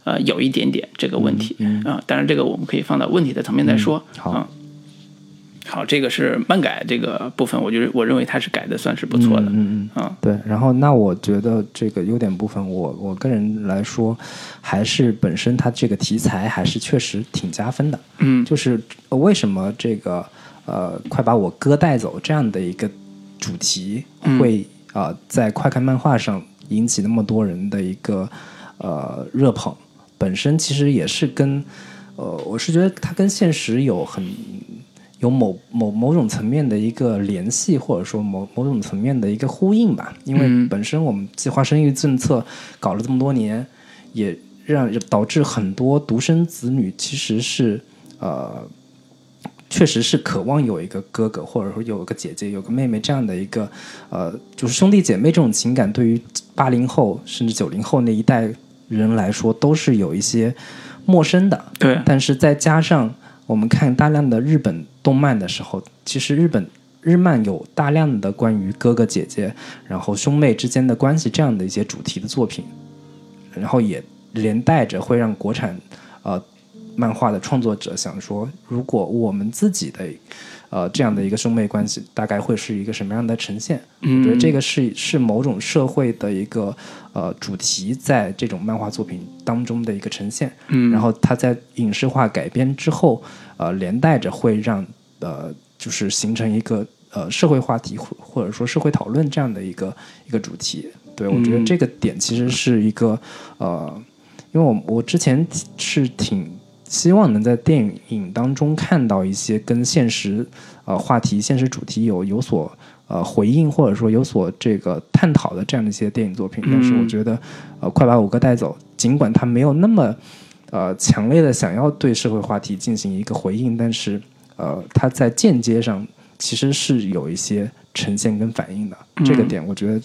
呃有一点点这个问题啊、当然这个我们可以放到问题的层面再说。嗯好啊好，这个是漫改这个部分，我觉得我认为它是改的算是不错的。嗯嗯啊，对，然后那我觉得这个优点部分我，我个人来说，还是本身它这个题材还是确实挺加分的。嗯就是呃为什么这个呃，快把我哥带走这样的一个主题嗯会啊、呃在快看漫画上引起那么多人的一个呃热捧，本身其实也是跟呃，我是觉得它跟现实有很有某某某种层面的一个联系，或者说某某种层面的一个呼应吧。因为嗯本身我们计划生育政策搞了这么多年，也让导致很多独生子女其实是呃，确实是渴望有一个哥哥，或者说有一个姐姐、有个妹妹这样的一个呃，就是兄弟姐妹这种情感，对于八零后甚至九零后那一代人来说，都是有一些陌生的。对，但是再加上我们看大量的日本动漫的时候，其实日本日漫有大量的关于哥哥姐姐，然后兄妹之间的关系这样的一些主题的作品，然后也连带着会让国产呃漫画的创作者想说，如果我们自己的呃这样的一个兄妹关系，大概会是一个什么样的呈现？嗯我觉得这个是是某种社会的一个呃主题，在这种漫画作品当中的一个呈现。嗯，然后它在影视化改编之后，呃，连带着会让呃，就是形成一个呃社会话题或或者说社会讨论这样的一个一个主题。对我觉得嗯这个点其实是一个呃，因为我我之前是挺希望能在电影当中看到一些跟现实呃话题、现实主题有有所呃回应，或者说有所这个探讨的这样的一些电影作品。但是我嗯觉得呃，快把五哥带走，尽管他没有那么呃强烈的想要对社会话题进行一个回应，但是呃，他在间接上其实是有一些呈现跟反应的。这个嗯点，我觉得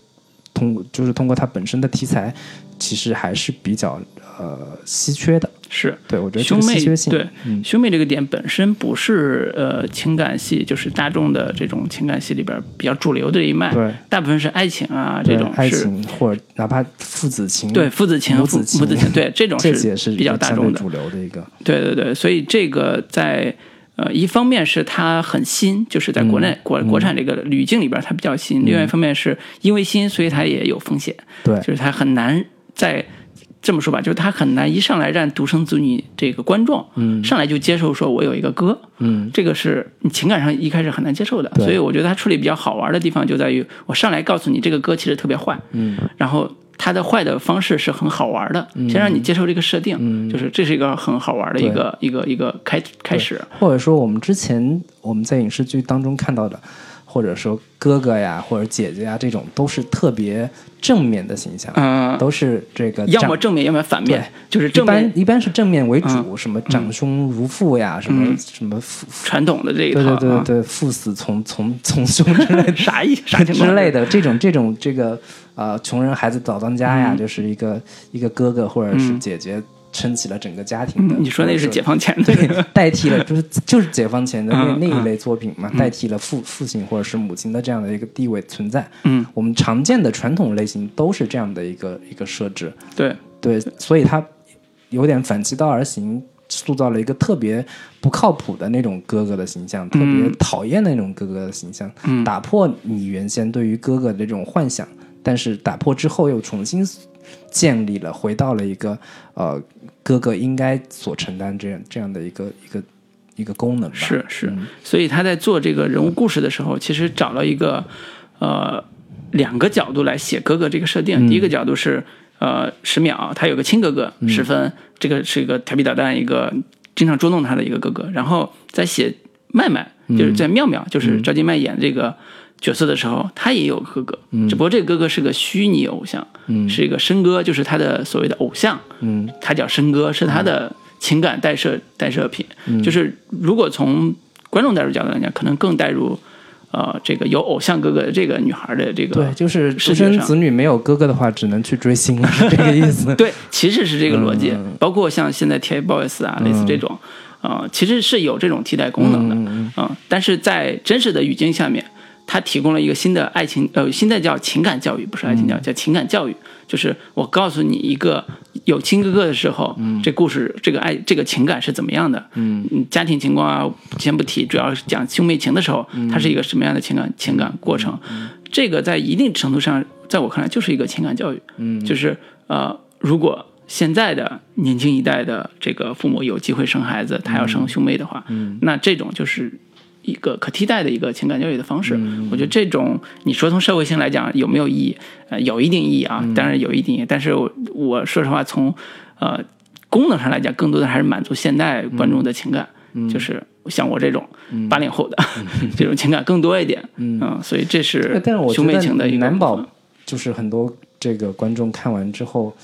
通过就是通过它本身的题材，其实还是比较呃稀缺的。是。对我觉得兄妹对嗯。兄妹这个点本身不是呃情感戏，就是大众的这种情感戏里边比较主流的一脉，对。大部分是爱情啊这种是爱情或者哪怕父子情，对父子情、父母子情母子情，对 这种是比较大众的，主流的一个。对对对，所以这个在呃一方面是它很新，就是在国内、嗯国国产这个语境里边它比较新；另外一方面是因为新，所以它也有风险，对。就是它很难在。这么说吧，就是他很难一上来让独生子女这个观众，嗯。上来就接受说我有一个哥，嗯。这个是你情感上一开始很难接受的，所以我觉得他处理比较好玩的地方就在于，我上来告诉你这个哥其实特别坏，嗯。然后他的坏的方式是很好玩的，先让你接受这个设定，嗯。就是这是一个很好玩的一个一个一个开开始，或者说我们之前我们在影视剧当中看到的，或者说哥哥呀或者姐姐呀这种，都是特别正面的形象，嗯，都是这个要么正面，要么反面，就是一正面般一般是正面为主，嗯。什么长兄如父呀，什么嗯。什么父，传统的这一对套，啊对对对，父死从从从兄之类的 啥意 啥情况？之类的这种这种这个呃穷人孩子早当家呀，嗯。就是一个一个哥哥或者是嗯。姐姐撑起了整个家庭的。嗯你说那是解放放前的，对代替了就是就是解放前的那嗯那一类作品嘛，代替了父父亲或者是母亲的这样的一个地位存在。嗯，我们常见的传统类型都是这样的一个一个设置。对，对，所以他有点反其道而行，塑造了一个特别不靠谱的那种哥哥的形象，特别嗯讨厌的那种哥哥的形象，嗯打破你原先对于哥哥的这种幻想，但是打破之后又重新建立了，回到了一个呃哥哥应该所承担这样这样的一个一个一个功能吧。是是嗯，所以他在做这个人物故事的时候，其实找了一个呃两个角度来写哥哥这个设定。嗯第一个角度是呃十秒，他有个亲哥哥嗯十分，这个是一个调皮捣蛋，一个经常捉弄他的一个哥哥。然后在写麦麦，嗯就是在妙妙，就是赵今麦演这个。角色的时候，他也有哥哥，只不过这个哥哥是个虚拟偶像，嗯是一个申哥，就是他的所谓的偶像，嗯他叫申哥，是他的情感代射代射品。就是如果从观众代入角度来讲，可能更代入呃这个有偶像哥哥的这个女孩的这个对，就是独生子女没有哥哥的话，只能去追星了，是这个意思。对，其实是这个逻辑。嗯包括像现在 TFBOYS 啊，类似这种。呃，其实是有这种替代功能的，嗯嗯，但是在真实的语境下面，它提供了一个新的爱情，呃，现在叫情感教育，不是爱情教育，叫情感教育，就是我告诉你一个有亲哥哥的时候，嗯。这故事这个爱这个情感是怎么样的，嗯。家庭情况啊，先不提，主要是讲兄妹情的时候，它是一个什么样的情感情感过程，这个在一定程度上，在我看来就是一个情感教育，嗯。就是呃，如果现在的年轻一代的这个父母有机会生孩子，他要生兄妹的话，嗯。那这种就是一个可替代的一个情感教育的方式。嗯我觉得这种你说从社会性来讲有没有意义？呃，有一定意义啊，嗯当然有一定意义。但是我我说实话，从呃功能上来讲，更多的还是满足现代观众的情感，嗯就是像我这种八零后的、这种情感更多一点。嗯，所以这是兄妹情的一个得难保就是很多这个观众看完之后，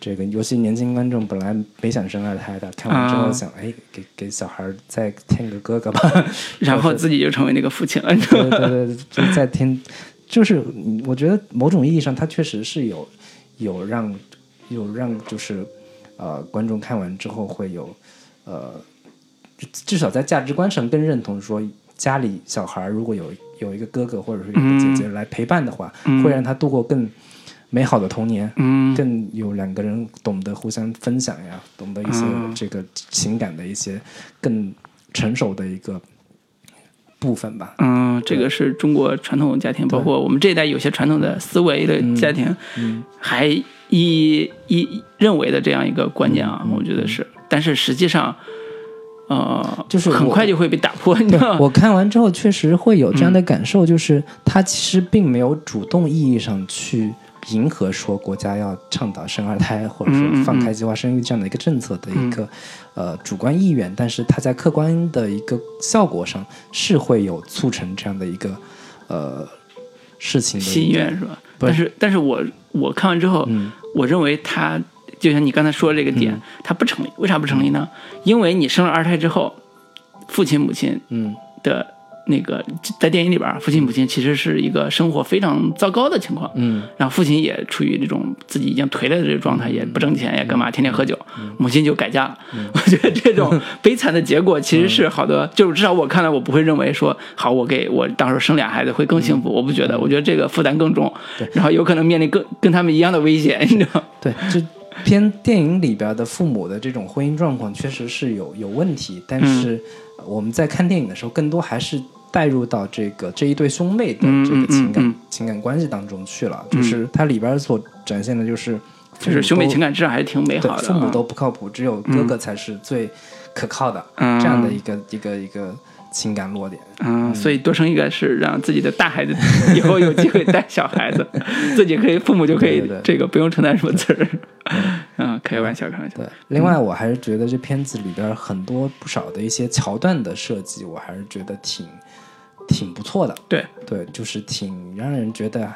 这个尤其年轻观众本来没想生二胎的，看完之后啊。想，哎，给给小孩再添个哥哥吧，然后自己就成为那个父亲了，对对对，就再添，就是嗯我觉得某种意义上，它确实是有有让有让就是呃观众看完之后会有呃，至至少在价值观上更认同说，家里小孩如果有有一个哥哥或者是有一个姐姐来陪伴的话，会让他度过更美好的童年。嗯。更有两个人懂得互相分享呀，懂得一些嗯。这个情感的一些更成熟的一个部分吧。嗯，这个是中国传统家庭，包括我们这一代有些传统的思维的家庭，嗯还一一认为的这样一个观念啊，我觉得是，但是实际上，呃，就是很快就会被打破，你知道吗？我看完之后确实会有这样的感受，就是他其实并没有主动意义上去迎合说国家要倡导生二胎或者说放开计划生育这样的一个政策的一个、呃主观意愿，但是它在客观的一个效果上是会有促成这样的一个呃事情的心愿是吧？但是，但是我我看完之后，嗯我认为他就像你刚才说的这个点，它不成立。为啥不成立呢？因为你生了二胎之后，父亲母亲嗯的那个在电影里边，父亲母亲其实是一个生活非常糟糕的情况。嗯然后父亲也处于这种自己已经颓了的这个状态，也不挣钱，也干嘛，天天喝酒。母亲就改嫁了。我觉得这种悲惨的结果其实是好的，就是至少我看来，我不会认为说好，我给我到时候生俩孩子会更幸福。我不觉得，我觉得这个负担更重，然后有可能面临更跟他们一样的危险，你知道吗？对，就。偏电影里边的父母的这种婚姻状况确实是有有问题，但是呃我们在看电影的时候，更多还是带入到这个这一对兄妹的这个情感、嗯嗯嗯情感关系当中去了。就是它里边所展现的就是就是兄妹情感至少还是挺美好的。对父母啊都不靠谱，只有哥哥才是最可靠的、嗯这样的一个一个一个情感落点。嗯，所以多生一个是让自己的大孩子以后有机会带小孩子，自己可以父母就可以这个不用承担什么责任。嗯，开个玩笑，开玩笑。对，另外我还是觉得这片子里边很多不少的一些桥段的设计，我还是觉得挺挺不错的。对，对，就是挺让人觉得，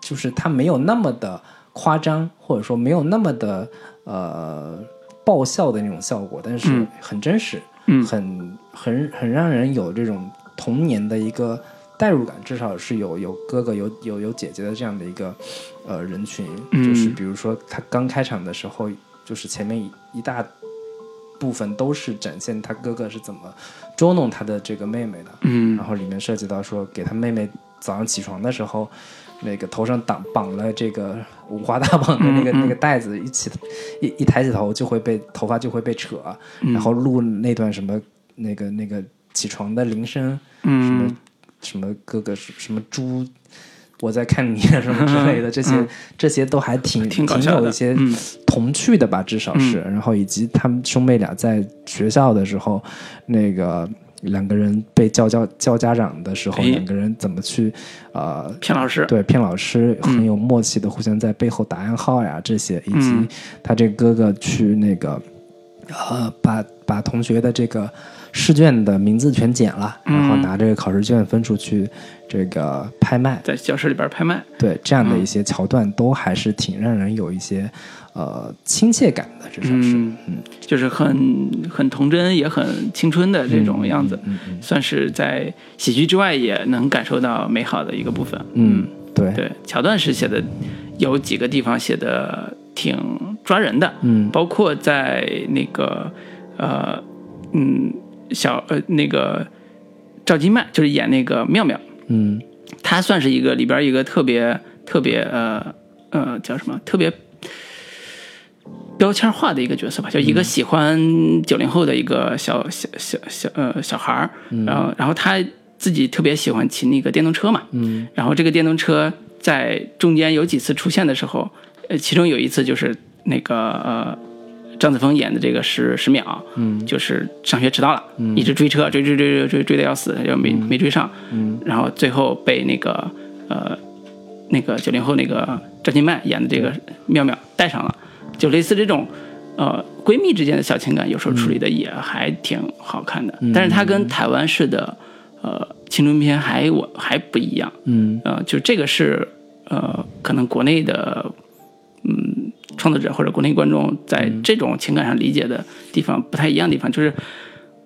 就是他没有那么的夸张，或者说没有那么的呃爆笑的那种效果，但是嗯。很真实，嗯。很很很让人有这种童年的一个代入感，至少是有有哥哥有有有姐姐的这样的一个呃人群，嗯。就是比如说他刚开场的时候，就是前面一一大部分都是展现他哥哥是怎么捉弄他的这个妹妹的，嗯。然后里面涉及到说给他妹妹早上起床的时候。那个头上绑绑了这个五花大绑的那个、嗯嗯那个带子，一起一一抬起头就会被头发就会被扯，嗯。然后录那段什么那个那个起床的铃声，什么嗯什么哥哥什什么猪，我在看你啊什么之类的，这些、这些都还挺嗯挺有一些嗯。童趣的吧，至少是。然后以及他们兄妹俩在学校的时候，那个两个人被叫叫叫家长的时候，哎两个人怎么去呃骗老师。对，骗老师很有默契的，互相在背后打暗号呀，这些，以及嗯。他这个哥哥去那个，呃，把把同学的这个试卷的名字全剪了，然后嗯。拿这个考试卷分出去这个拍卖，在教室里边拍卖，对，这样的嗯一些桥段都还是挺让人有一些呃亲切感的，至少是，嗯，就是很很童真，也很青春的这种样子，嗯嗯算是在喜剧之外也能感受到美好的一个部分。嗯，对，对，桥段是写的有几个地方写的挺抓人的，嗯。包括在那个呃嗯，小呃那个赵今麦就是演那个妙妙，嗯他算是一个里边一个特别特别呃呃叫什么特别标签化的一个角色吧，就一个喜欢九零后的一个小小小小呃小孩儿，然后然后他自己特别喜欢骑那个电动车嘛，嗯。然后这个电动车在中间有几次出现的时候，呃，其中有一次就是那个呃，张子枫演的这个是十秒，嗯。就是上学迟到了，一直追车追追追追追追的要死，就没没追上，嗯。然后最后被那个呃那个九零后那个赵今麦演的这个妙妙带上了，就类似这种呃闺蜜之间的小情感，有时候处理的也还挺好看的，但是它跟台湾式的呃青春片还我还不一样，嗯。呃，就这个是呃，可能国内的嗯创作者或者国内观众在这种情感上理解的地方不太一样的地方，就是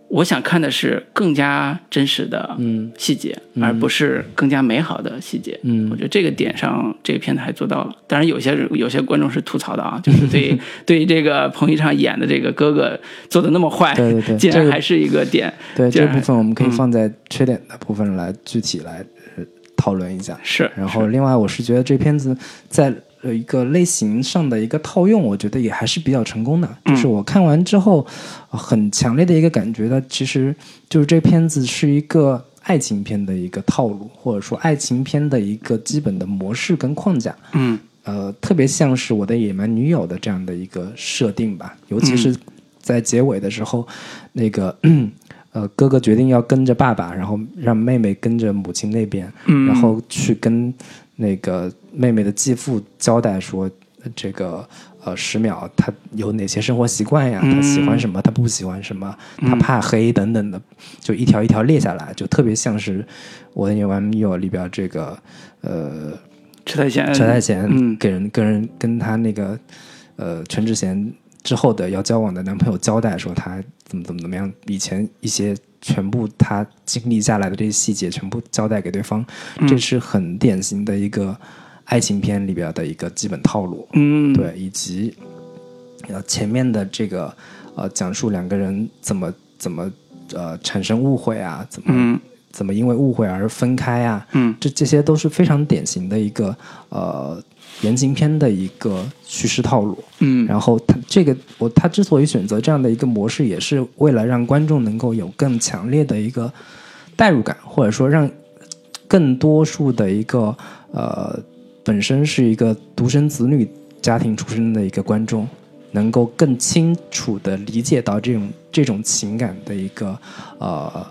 我想看的是更加真实的嗯细节，而不是更加美好的细节。嗯我觉得这个点上，这个片子还做到了。当然，有些人有些观众是吐槽的啊，就是对对于这个彭昱畅演的这个哥哥做的那么坏，对对对 竟然还是一个点。对这部分我们可以嗯放在缺点的部分来具体来呃讨论一下。是，然后另外我是觉得这片子在呃一个类型上的一个套用，我觉得也还是比较成功的。就是我看完之后，呃很强烈的一个感觉呢，其实就是这片子是一个爱情片的一个套路，或者说爱情片的一个基本的模式跟框架。嗯呃，特别像是我的野蛮女友的这样的一个设定吧，尤其是在结尾的时候，那个 呃哥哥决定要跟着爸爸，然后让妹妹跟着母亲那边，嗯，然后去跟那个妹妹的继父交代说，呃这个呃十秒他有哪些生活习惯呀？他喜欢什么？他不喜欢什么？他怕黑等等的，就一条一条列下来，就特别像是我的女友里边这个呃车太贤，车太贤嗯给人跟人跟他那个呃全智贤之后的要交往的男朋友交代说他怎么怎么怎么样，以前一些全部他经历下来的这些细节全部交代给对方，这是很典型的一个爱情片里边的一个基本套路。嗯，对，以及呃前面的这个呃讲述两个人怎么怎么呃产生误会啊，怎么、嗯。怎么因为误会而分开啊，嗯。这这些都是非常典型的一个呃言情片的一个叙事套路。嗯然后他这个我他之所以选择这样的一个模式，也是为了让观众能够有更强烈的一个代入感，或者说让更多数的一个呃本身是一个独生子女家庭出身的一个观众，能够更清楚的理解到这种这种情感的一个呃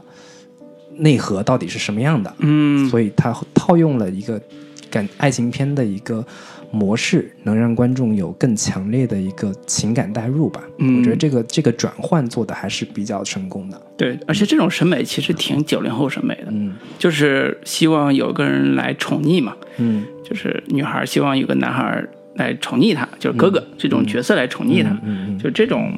内核到底是什么样的。嗯所以他套用了一个感爱情片的一个模式，能让观众有更强烈的一个情感代入吧。嗯我觉得这个这个转换做的还是比较成功的。对，而且这种审美其实挺九零后审美的，嗯就是希望有个人来宠溺嘛，嗯就是女孩希望有个男孩来宠溺她，就是哥哥这种角色来宠溺她，嗯嗯就这种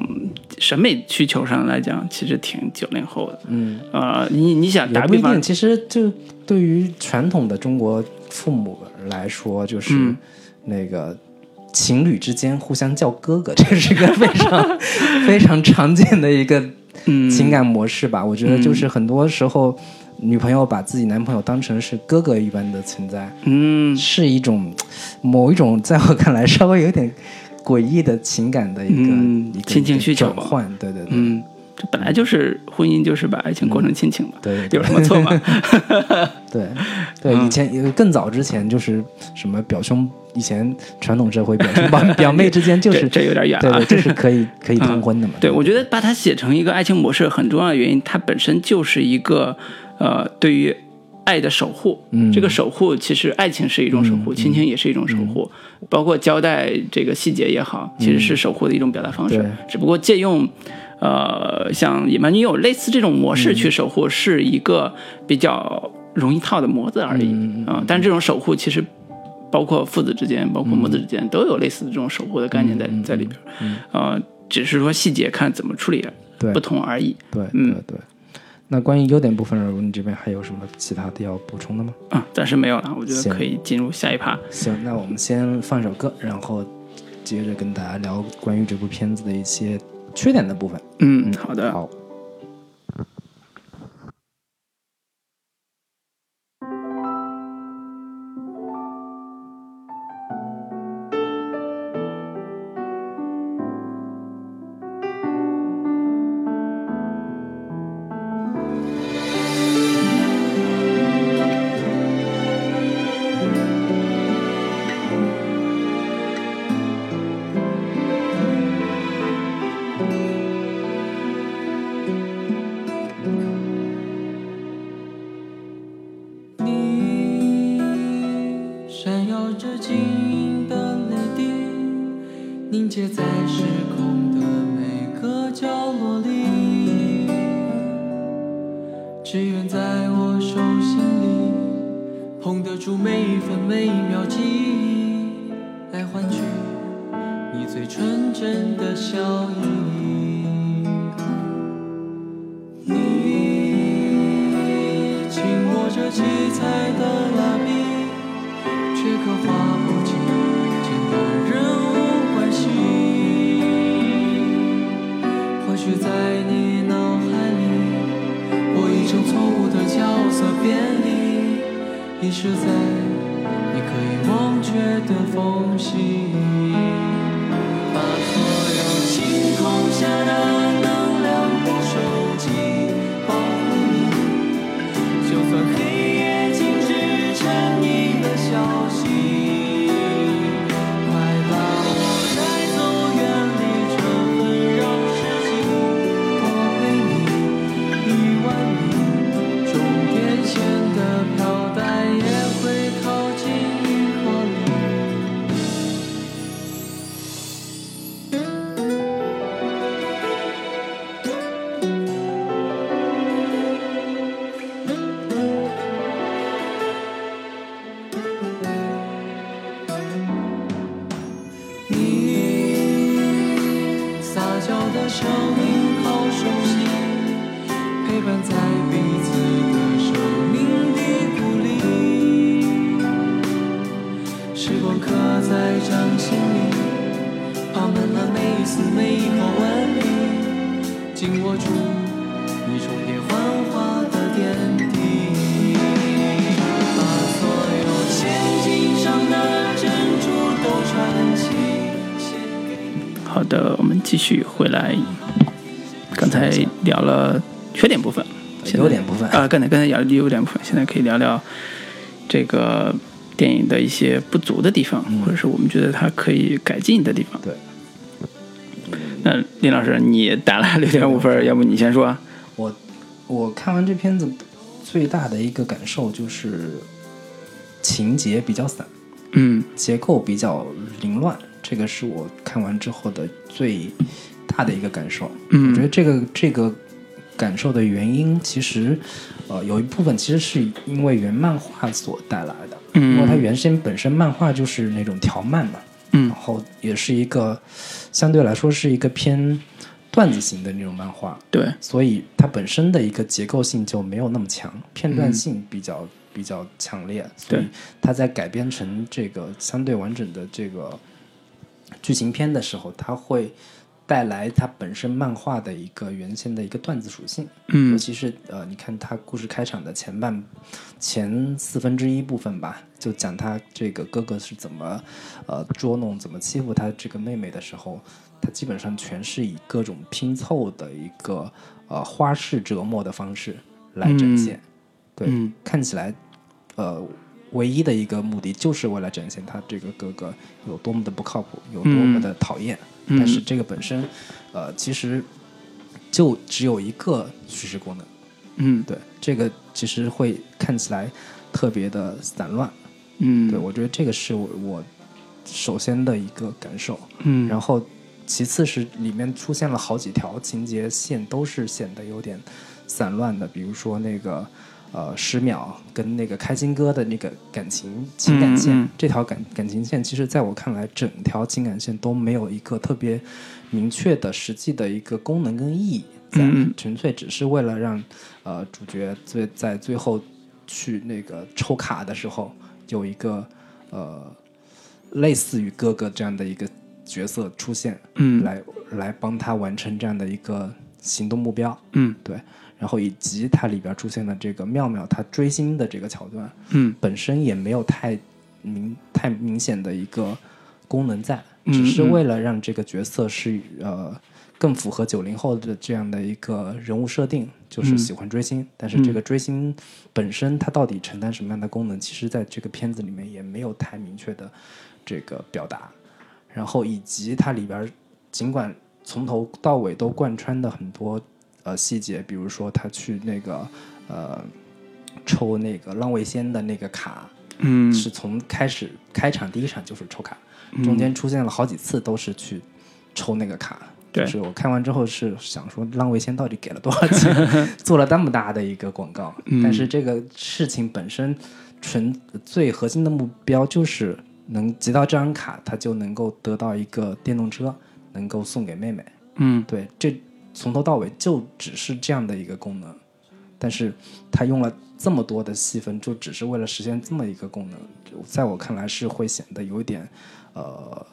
审美需求上来讲，其实挺九零后的。嗯，呃，你你想打个比方也不一定。，其实就对于传统的中国父母来说，就是嗯那个。情侣之间互相叫哥哥，这是个非常非常常见的一个嗯情感模式吧。我觉得就是很多时候，女朋友把自己男朋友当成是哥哥一般的存在，嗯是一种某一种在我看来稍微有点诡异的情感的一个、嗯一个亲情一个需求嘛转换。对对对，嗯，这本来就是婚姻，就是把爱情过成亲情嘛，对对有什么错吗？对 对，嗯以前更早之前就是什么表兄，以前传统社会表兄 表表妹之间就是这这有点远了就是可以 可以通婚的嘛。对，我觉得把它写成一个爱情模式，很重要的原因，它本身就是一个呃，对于爱的守护。嗯这个守护其实爱情是一种守护，亲情也是一种守护，包括交代这个细节也好，其实是守护的一种表达方式。对只不过借用。呃，像野蛮女友类似这种模式去守护，是一个比较容易套的模子而已啊、但这种守护其实包括父子之间，包括母子之间，都有类似的这种守护的概念在、在里边儿。呃，只是说细节看怎么处理对不同而已。对嗯对对。那关于优点部分，如你这边还有什么其他的要补充的吗？啊，暂时没有了，我觉得可以进入下一趴。行，那我们先放一首歌，然后接着跟大家聊关于这部片子的一些缺点的部分。嗯，好的。好，回来。刚才聊了缺点部分，优点部分啊，刚才刚才聊了优点部分，现在可以聊聊这个电影的一些不足的地方，或者是我们觉得它可以改进的地方。对，那林老师，你打了六点五分，要不你先说？啊我我看完这片子最大的一个感受就是情节比较散，嗯结构比较凌乱，这个是我看完之后的最大的一个感受。嗯。我觉得这个这个感受的原因，其实呃有一部分其实是因为原漫画所带来的，嗯。因为它原先本身漫画就是那种条漫嘛，嗯。然后也是一个相对来说是一个偏段子型的那种漫画，对，所以它本身的一个结构性就没有那么强，片段性比较、比较强烈，所以对它在改编成这个相对完整的这个剧情片的时候，它会带来它本身漫画的一个原先的一个段子属性，嗯尤其是呃，你看它故事开场的前半前四分之一部分吧，就讲他这个哥哥是怎么呃捉弄、怎么欺负他这个妹妹的时候，他基本上全是以各种拼凑的一个呃花式折磨的方式来展现。对，嗯看起来呃唯一的一个目的就是为了展现他这个哥哥有多么的不靠谱，有多么的讨厌。嗯但是这个本身呃其实就只有一个叙事功能。嗯对，这个其实会看起来特别的散乱。嗯，对我觉得这个是我我首先的一个感受。嗯，然后其次是里面出现了好几条情节线，都是显得有点散乱的，比如说那个。呃，十秒跟那个开心哥的那个感情情感线，嗯嗯。这条感感情线，其实在我看来，整条情感线都没有一个特别明确的实际的一个功能跟意义在，纯粹只是为了让呃主角最在最后去那个抽卡的时候有一个呃类似于哥哥这样的一个角色出现，嗯。来来帮他完成这样的一个行动目标，嗯。对，然后以及它里边出现的这个妙妙她追星的这个桥段，嗯本身也没有太明太明显的一个功能在，嗯只是嗯为了让这个角色是呃更符合九零后的这样的一个人物设定，就是嗯喜欢追星。但是这个追星本身它到底承担什么样的功能，其实在这个片子里面也没有太明确的这个表达。然后以及它里边尽管从头到尾都贯穿的很多呃细节，比如说他去那个呃抽那个浪味仙的那个卡，嗯是从开始开场第一场就是抽卡，中间出现了好几次都是去抽那个卡。对就是我看完之后是想说，浪味仙到底给了多少钱，做了那么大的一个广告？嗯但是这个事情本身纯最核心的目标就是能集到这张卡，他就能够得到一个电动车，能够送给妹妹。嗯对，这从头到尾就只是这样的一个功能，但是他用了这么多的细分，就只是为了实现这么一个功能，在我看来是会显得有一点，呃，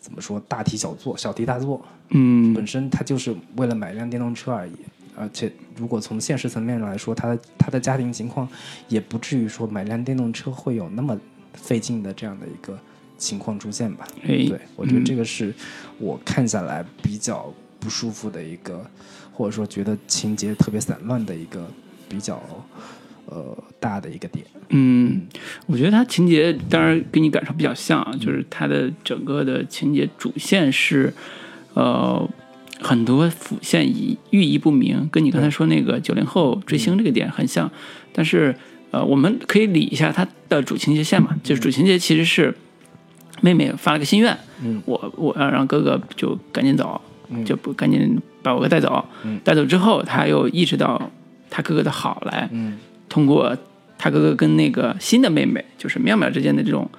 怎么说大题小做，小题大做。嗯本身他就是为了买一辆电动车而已，而且如果从现实层面来说，他的他的家庭情况也不至于说买辆电动车会有那么费劲的这样的一个情况出现吧。哎对，我觉得这个是我看下来比较不舒服的一个，或者说觉得情节特别散乱的一个比较呃大的一个点。嗯，我觉得它情节当然跟你感受比较像啊，就是它的整个的情节主线是，呃，很多辅线意寓意不明，跟你刚才说那个九零后追星这个点很像，但是呃，我们可以理一下它的主情节线嘛，就是主情节其实是妹妹发了个心愿，嗯。我我要让哥哥就赶紧走，嗯就不赶紧把我哥带走，嗯。带走之后他又意识到他哥哥的好来，嗯。通过他哥哥跟那个新的妹妹，就是妙妙之间的这种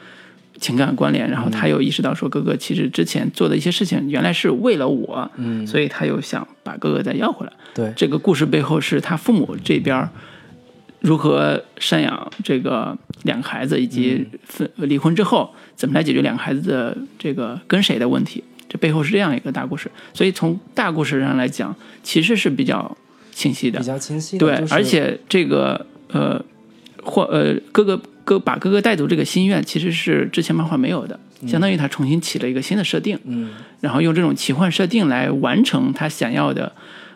情感关联，然后他又意识到说，哥哥其实之前做的一些事情，原来是为了我，嗯，所以他又想把哥哥再要回来。对，这个故事背后是他父母这边如何赡养这个两个孩子，以及分离婚之后怎么来解决两个孩子的这个跟谁的问题。这背后是这样一个大故事，所以从大故事上来讲，其实是比较清晰的比。较清晰的。对，就是而且这个呃，或呃哥哥哥把哥哥带走这个心愿，其实是之前漫画没有的，相当于他重新起了一个新的设定，嗯然后用这种奇幻设定来完成他想要的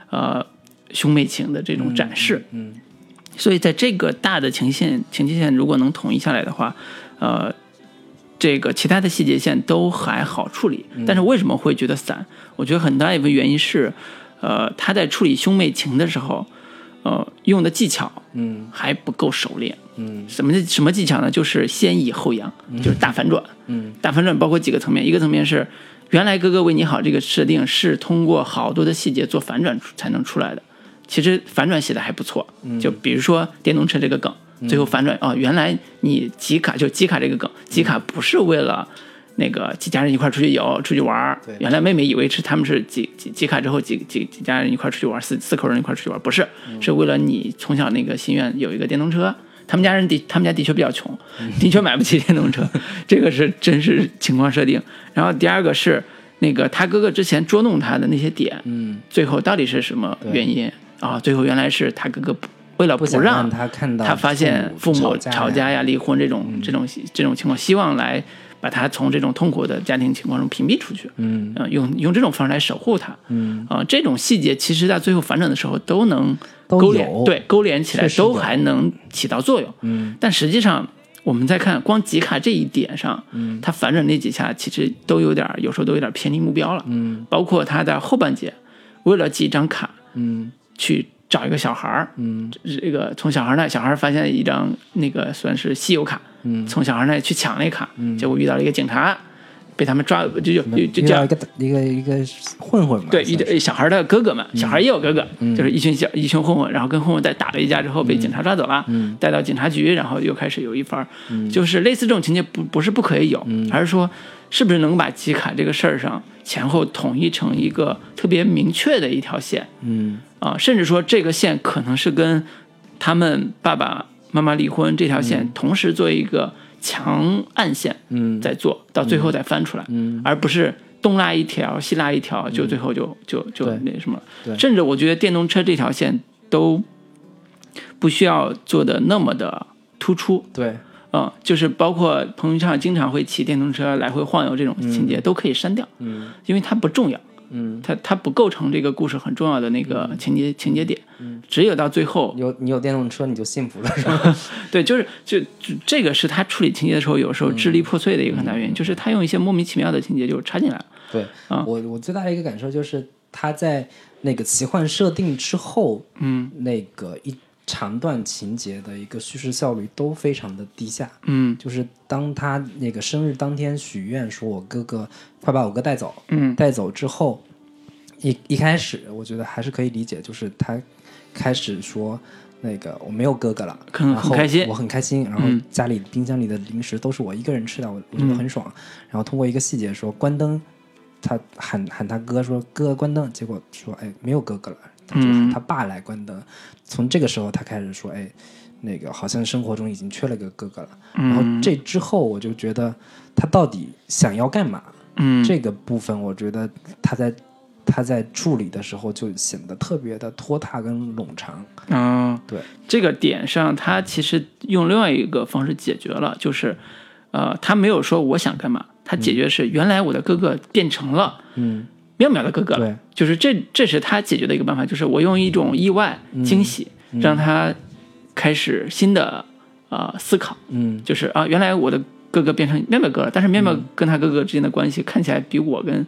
呃兄妹情的这种展示。嗯所以在这个大的情线情节线如果能统一下来的话，呃，这个其他的细节线都还好处理。嗯但是为什么会觉得散？我觉得很大一部分原因是，呃，他在处理兄妹情的时候，呃，用的技巧嗯还不够熟练。嗯什么什么技巧呢？就是先抑后扬，就是大反转。嗯大反转包括几个层面，一个层面是原来哥哥为你好这个设定是通过好多的细节做反转才能出来的。其实反转写的还不错，就比如说电动车这个梗，最后反转哦，原来你集卡就集卡这个梗，集卡不是为了那个几家人一块儿出去游出去玩儿对原来妹妹以为是他们是集集集卡之后几几几家人一块儿出去玩儿，四四口人一块儿出去玩儿，不是，是为了你从小那个心愿有一个电动车。他们家人的他们家的确比较穷，的确买不起电动车，这个是真实情况设定。然后第二个是那个他哥哥之前捉弄他的那些点，嗯，最后到底是什么原因啊？最后原来是他哥哥不为了不让让他看到他发现父母吵吵架呀、离婚这种、这种这种情况，希望来把他从这种痛苦的家庭情况中屏蔽出去。嗯嗯、用用这种方式来守护他。嗯啊、这种细节其实在最后反转的时候都能勾连，对，勾连起来都还能起到作用。嗯但实际上，我们再看光集卡这一点上，嗯他反转那几下其实都有点，有时候都有点偏离目标了。嗯包括他在后半节，为了集一张卡嗯去找一个小孩儿，嗯。这个从小孩那，小孩发现一张那个算是稀有卡，嗯。从小孩那去抢那卡，嗯。结果遇到了一个警察，被他们抓，就就就就叫一个一个一个混混嘛，对，一对小孩的哥哥们，小孩也有哥哥，嗯。就是一群小一群混混，然后跟混混在打了一架之后被警察抓走了，嗯。带到警察局，然后又开始有一番儿，就是类似这种情节不不是不可以有，而是说是不是能把集卡这个事儿上前后统一成一个特别明确的一条线嗯。啊，甚至说这个线可能是跟他们爸爸妈妈离婚这条线同时做一个强暗线，嗯。在做到最后再翻出来，嗯。而不是东拉一条西拉一条，就最后就就就那什么对。甚至我觉得电动车这条线都不需要做的那么的突出，对嗯，就是包括彭昱畅经常会骑电动车来回晃悠这种情节都可以删掉，嗯因为它不重要，嗯它它不构成这个故事很重要的那个情节情节点，只有到最后有你有电动车你就幸福了是吧？对，就是就就这个是他处理情节的时候，有时候支离破碎的一个很大原因，就是他用一些莫名其妙的情节就插进来了。对，啊我我最大的一个感受就是他在那个奇幻设定之后，嗯，那个一长段情节的一个叙事效率都非常的低下。嗯就是当他那个生日当天许愿说我哥哥快把我哥带走，嗯带走之后，一一开始我觉得还是可以理解，就是他开始说那个我没有哥哥了，很然后很开心我很开心，然后嗯家里冰箱里的零食都是我一个人吃的，我我觉得很爽。然后通过一个细节说关灯，他喊喊他哥说哥哥关灯，结果说哎没有哥哥了，他就喊嗯他爸来关灯。从这个时候他开始说哎。那个好像生活中已经缺了个哥哥了，然后嗯这之后我就觉得他到底想要干嘛？嗯，这个部分，我觉得他在他在处理的时候就显得特别的拖沓跟冗长。嗯，对，这个点上，他其实用另外一个方式解决了，就是，呃，他没有说我想干嘛，他解决是原来我的哥哥变成了嗯，妙妙的哥哥了，对，就是这这是他解决的一个办法，就是我用一种意外惊喜，让他开始新的呃思考，嗯。就是啊，原来我的哥哥变成妙妙哥了，但是妙妙跟他哥哥之间的关系看起来比我跟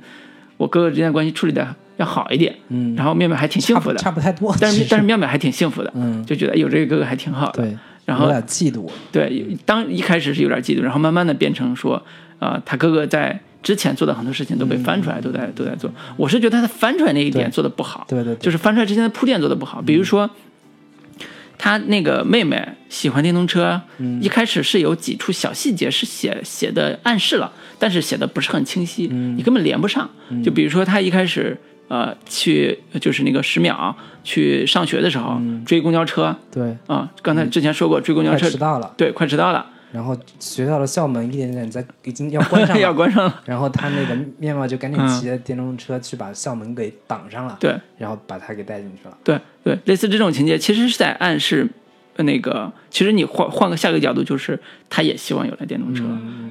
我哥哥之间的关系处理的要好一点，嗯，然后妙妙还挺幸福的，差不差不太多，但是但是妙妙还挺幸福的，嗯，就觉得有这个哥哥还挺好的。对，然后有点嫉妒，对，当一开始是有点嫉妒，然后慢慢的变成说，啊、他哥哥在之前做的很多事情都被翻出来，都在都在做。我是觉得他翻出来那一点做的不好，对对对，就是翻出来之前的铺垫做的不好。比如说，他那个妹妹喜欢电动车，一开始是有几处小细节是写写的暗示了，但是写的不是很清晰，你根本连不上。就比如说他一开始。呃，去就是那个十秒去上学的时候、追公交车。对，啊，刚才之前说过追公交车迟到了，对，快迟到了，然后学校的校门一点点在已经要关上 要，关上了。然后他那个面貌就赶紧骑着电动车去把校门给挡上了，对。然后把他给带进去了，对对，类似这种情节，其实是在暗示呃那个，其实你换换个下个角度，就是他也希望有辆电动车，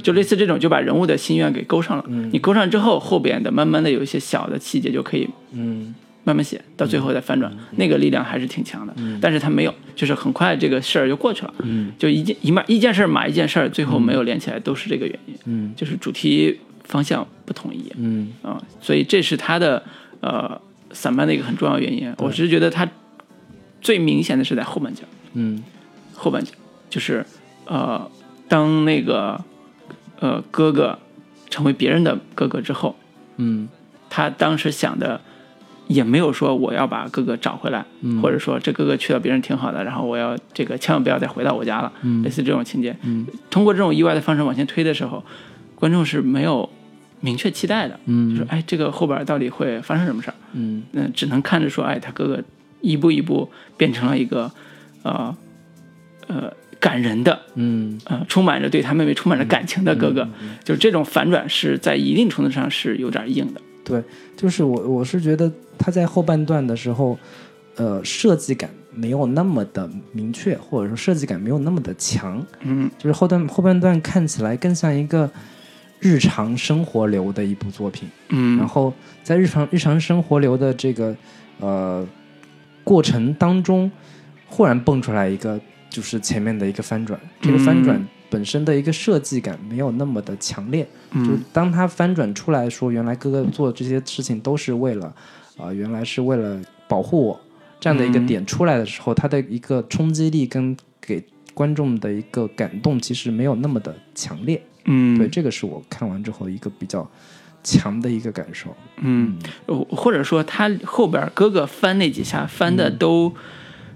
就类似这种，就把人物的心愿给勾上了。你勾上之后，后边的慢慢的有一些小的细节就可以嗯慢慢写，到最后再翻转，那个力量还是挺强的。但是他没有，就是很快这个事儿就过去了，嗯。就一件一码一件事儿码一件事儿，最后没有连起来，都是这个原因，嗯。就是主题方向不统一。嗯。啊、所以这是他的呃散漫的一个很重要原因。我只是觉得他最明显的是在后半截，嗯。后半截就是呃，当那个呃哥哥成为别人的哥哥之后，嗯。他当时想的也没有说我要把哥哥找回来，嗯。或者说这哥哥去了别人挺好的，然后我要这个千万不要再回到我家了，嗯。类似这种情节。嗯。通过这种意外的方式往前推的时候，观众是没有明确期待的，嗯。就是哎，这个后边到底会发生什么事儿？嗯。那，只能看着说，哎，他哥哥一步一步变成了一个，呃，呃，感人的，嗯。呃，充满着对他妹妹充满着感情的哥哥，就是这种反转是在一定程度上是有点硬的。对，就是我我是觉得他在后半段的时候，呃，设计感没有那么的明确，或者说设计感没有那么的强，嗯。就是后段后半段看起来更像一个日常生活流的一部作品。嗯。然嗯后在日常日常生活流的这个呃过程当中，忽然蹦出来一个就是前面的一个翻转，这个翻转嗯本身的一个设计感没有那么的强烈。就是嗯当他翻转出来说，原来哥哥做这些事情都是为了，啊、原来是为了保护我这样的一个嗯点出来的时候，他的一个冲击力跟给观众的一个感动，其实没有那么的强烈。嗯，对，这个是我看完之后一个比较强的一个感受。嗯，或者说他后边哥哥翻那几下翻的都。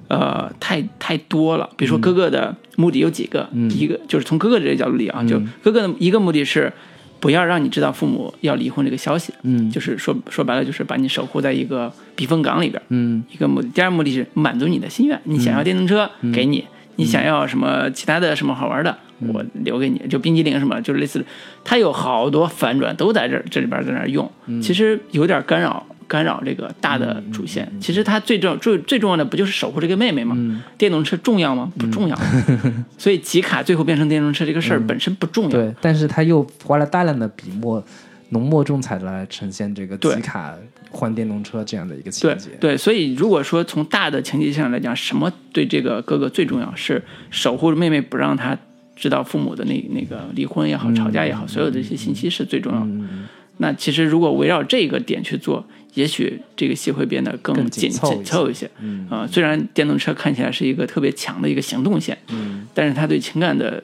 呃，太太多了。比如说哥哥的目的有几个，嗯。一个就是从哥哥这个角度里啊，嗯。就哥哥的一个目的是不要让你知道父母要离婚这个消息，嗯。就是说说白了就是把你守护在一个避风港里边。嗯。一个目的，第二目的是满足你的心愿，你想要电动车、给你，你想要什么其他的什么好玩的，我留给你，就冰激凌什么，就是类似的，它有好多反转都在这儿这里边在那儿用，其实有点干扰干扰这个大的主线。其实它最重最最重要的不就是守护这个妹妹吗？电动车重要吗？不重要。所以吉卡最后变成电动车这个事儿本身不重要。对，但是他又花了大量的笔墨，浓墨重彩的来呈现这个对吉卡换电动车这样的一个情节。对，所以如果说从大的情节上来讲，什么对这个哥哥最重要？是守护妹妹，不让他知道父母的那那个离婚也好、吵架也好，所有的这些信息是最重要的。嗯那其实如果围绕这个点去做，也许这个戏会变得更更紧紧凑一些。嗯。啊、虽然电动车看起来是一个特别强的一个行动线，嗯，但是它对情感的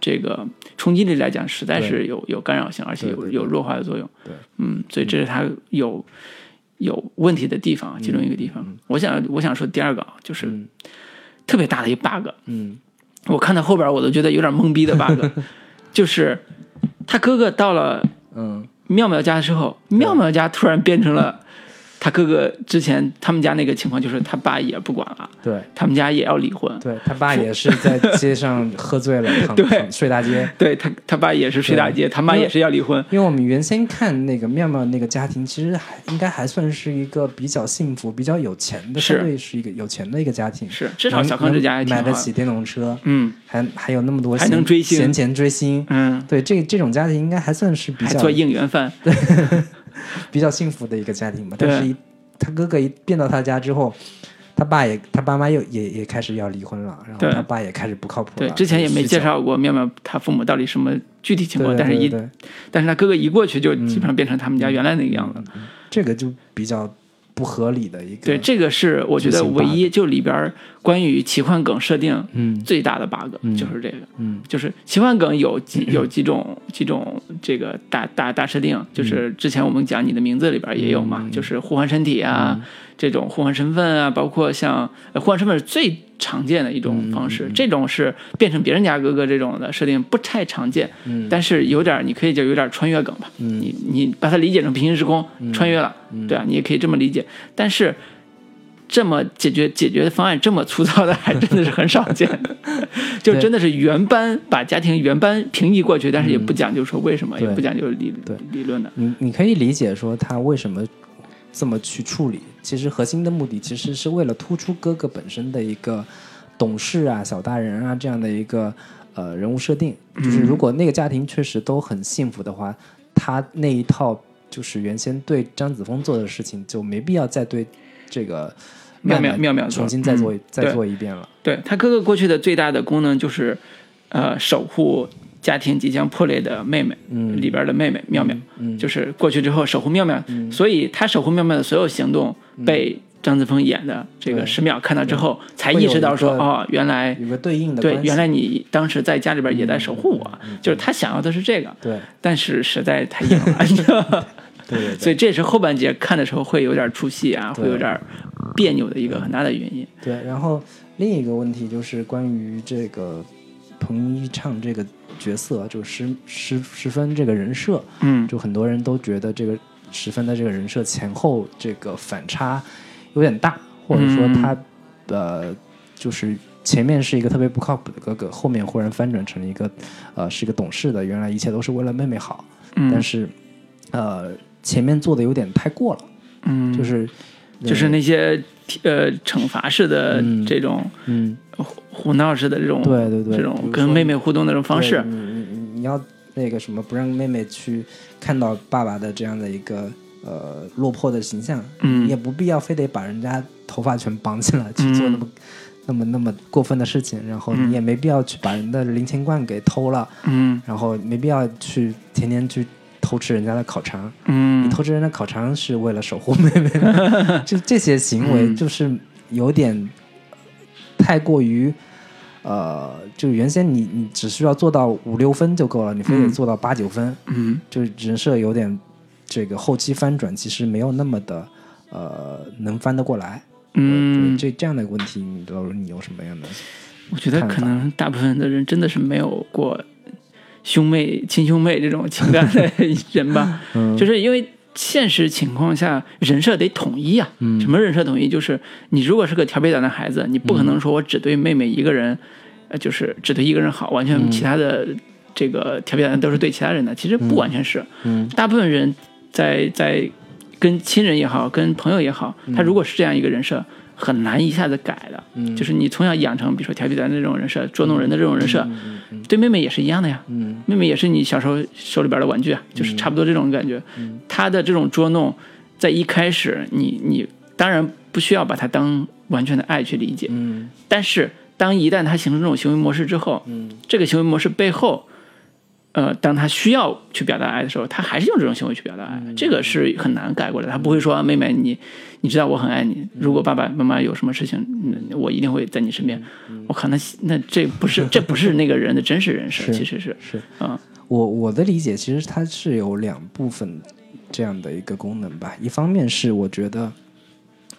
这个冲击力来讲，实在是有有干扰性，而且有有弱化的作用。对，嗯，所以这是它有有问题的地方，其中一个地方。我想我想说第二个啊，就是嗯。特别大的一 bug，嗯。我看到后边我都觉得有点懵逼的 bug，就是他哥哥到了嗯。妙妙家之后，妙妙家突然变成了他哥哥之前他们家那个情况，就是他爸也不管了，对。他们家也要离婚。对他爸也是在街上喝醉了，躺对睡大街。对他，他爸也是睡大街，他妈也是要离婚。因为我们原先看那个妙妙那个家庭，其实还应该还算是一个比较幸福、比较有钱的，是相对是一个有钱的一个家庭。是，至少小康之家。买得起电动车，嗯还还有那么多还能追星闲钱追星。嗯，对，这这种家庭应该还算是比较做应援饭。比较幸福的一个家庭嘛。但是一他哥哥一变到他家之后，他爸也他爸妈又也也开始要离婚了，然后他爸也开始不靠谱了。对，之前也没介。绍过妙妙他父母到底什么具体情况，对但是一但是他哥哥一过去就基本上变成他们家原来那个样子。这个就比较不合理的一个。对，这个是我觉得唯一就里边关于奇幻梗设定嗯。最大的 bug，、嗯。就是这个。嗯。就是奇幻梗有几有几种几种这个大大大设定，就是之前我们讲你的名字里边也有嘛，嗯。就是互换身体啊，这种互换身份啊，包括像呃互换身份是最常见的一种方嗯式，这种是变成别人家哥哥这种的设定不太常见，嗯。但是有点你可以就有点穿越梗吧，嗯。你你把它理解成平行时空、穿越了，对啊，你也可以这么理解，但是。这么解决解决方案这么粗糙的，还真的是很少见。就真的是原班把家庭原班平移过去，但是也不讲究说为什么，也不讲究理对。理论的。你你可以理解说他为什么这么去处理，其实核心的目的其实是为了突出哥哥本身的一个懂事啊、小大人啊这样的一个呃人物设定。就是如果那个家庭确实都很幸福的话，他那一套就是原先对张子枫做的事情就没必要再对这个妙妙妙妙重新再做、嗯再做一遍了。对他哥哥过去的最大的功能就是，呃，守护家庭即将破裂的妹妹，嗯。里边的妹妹妙妙，嗯。就是过去之后守护妙妙，所以她守护妙妙的所有行动被张子枫演的这个对。十秒看到之后，才意识到说，哦，原来有个对应的对，原来你当时在家里边也在守护我，就是他想要的是这个，对。但是实在太硬了，对所以这也是后半节看的时候会有点出戏啊，会有点别扭的一个很大的原因。对，然后另一个问题就是关于这个彭昱畅这个角色，就十十十分这个人设，嗯。就很多人都觉得这个十分的这个人设前后这个反差有点大，或者说他、呃就是前面是一个特别不靠谱的哥哥，后面忽然翻转成了一个呃是一个懂事的，原来一切都是为了妹妹好，嗯，但是呃前面做的有点太过了，嗯，就是就是那些呃惩罚式的嗯这种嗯胡胡闹式的这种对对对这种跟妹妹互动的这种方式嗯，你你要那个什么，不让妹妹去看到爸爸的这样的一个呃落魄的形象，嗯也不必要非得把人家头发全绑起来去做那么、那么那么过分的事情，然后嗯你也没必要去把人的零钱罐给偷了，嗯然后没必要去天天去偷吃人家的烤肠，嗯。你嗯偷吃人家烤肠是为了守护妹妹，就这些行为嗯。就是有点太过于，呃，就原先你你只需要做到五六分就够了，你非得嗯做到八九分，嗯。就是人设有点这个后期翻转，其实没有那么的呃能翻得过来。嗯。对，这这样的问题，你老你有什么样的？我觉得可能大部分的人真的是没有过兄妹、亲兄妹这种情感的人吧，嗯。就是因为现实情况下人设得统一啊。嗯。什么人设统一？就是你如果是个调皮捣蛋孩子，你不可能说我只对妹妹一个人，呃，就是只对一个人好，完全其他的这个调皮捣蛋都是对其他人的。其实不完全是，嗯。大部分人在在跟亲人也好，跟朋友也好，他如果是这样一个人设，很难一下子改的。嗯。就是你从小养成，比如说调皮捣蛋这种人设，捉弄人的这种人设，对妹妹也是一样的呀。嗯。妹妹也是你小时候手里边的玩具啊，就是差不多这种感觉。她的这种捉弄，在一开始你你当然不需要把它当完全的爱去理解，嗯。但是当一旦他形成这种行为模式之后，嗯。这个行为模式背后呃，当他需要去表达爱的时候，他还是用这种行为去表达爱，这个是很难改过来。他不会说妹妹你你知道我很爱你，如果爸爸妈妈有什么事情，嗯我一定会在你身边。我靠，那那这不是 这不是那个人的真实人设，其实是是啊，我我的理解其实它是有两部分这样的一个功能吧。一方面是我觉得，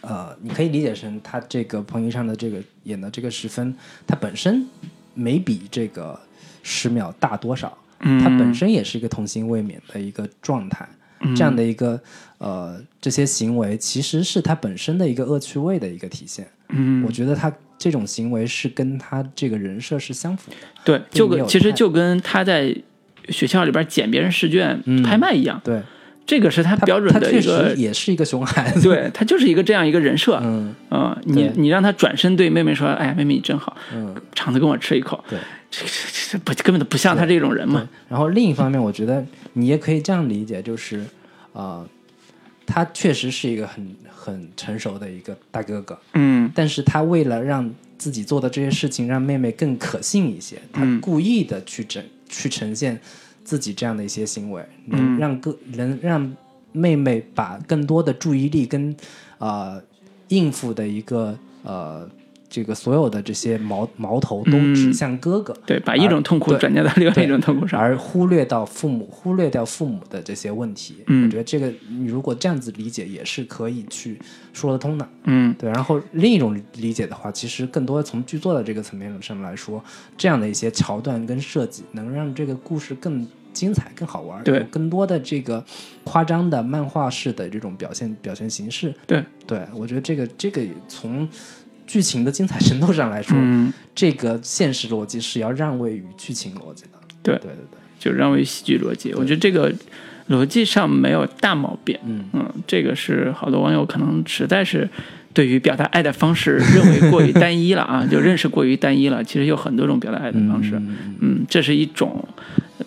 呃，你可以理解成他这个彭昱畅的这个演的这个十分，他本身没比这个十秒大多少，嗯，它本身也是一个童心未泯的一个状态。这样的一个呃，这些行为其实是他本身的一个恶趣味的一个体现。嗯，我觉得他这种行为是跟他这个人设是相符的。对，就跟其实就跟他在学校里边捡别人试卷嗯拍卖一样，对，这个是他他标准他确的一个实也是一个熊孩子。对他就是一个这样一个人设，嗯啊、你你让他转身对妹妹说：“哎呀，妹妹你真好，嗯，肠子跟我吃一口。对。”这这这这不根本都不像他这种人嘛。然后另一方面，我觉得你也可以这样理解，就是呃，他确实是一个很很成熟的一个大哥哥，嗯但是他为了让自己做的这些事情让妹妹更可信一些，他嗯故意的去整去呈现自己这样的一些行为，嗯。能让更能让妹妹把更多的注意力跟呃应付的一个呃这个所有的这些矛矛头都嗯指向哥哥，对，把一种痛苦对转嫁到另外一种痛苦上。而忽略到父母，忽略掉父母的这些问题。嗯我觉得这个你如果这样子理解，也是可以去说得通的。嗯对，然后另一种理解的话，其实更多从剧作的这个层面上来说，这样的一些桥段跟设计，能让这个故事更精彩、更好玩，对有更多的这个夸张的漫画式的这种表现表现形式。对，对我觉得这个这个从剧情的精彩程度上来说，嗯，这个现实逻辑是要让位于剧情逻辑的。对对对对，就让位于喜剧逻辑。我觉得这个逻辑上没有大毛病。嗯嗯，这个是好多网友可能实在是对于表达爱的方式认为过于单一了啊，就认识过于单一了。其实有很多种表达爱的方式。嗯嗯，这是一种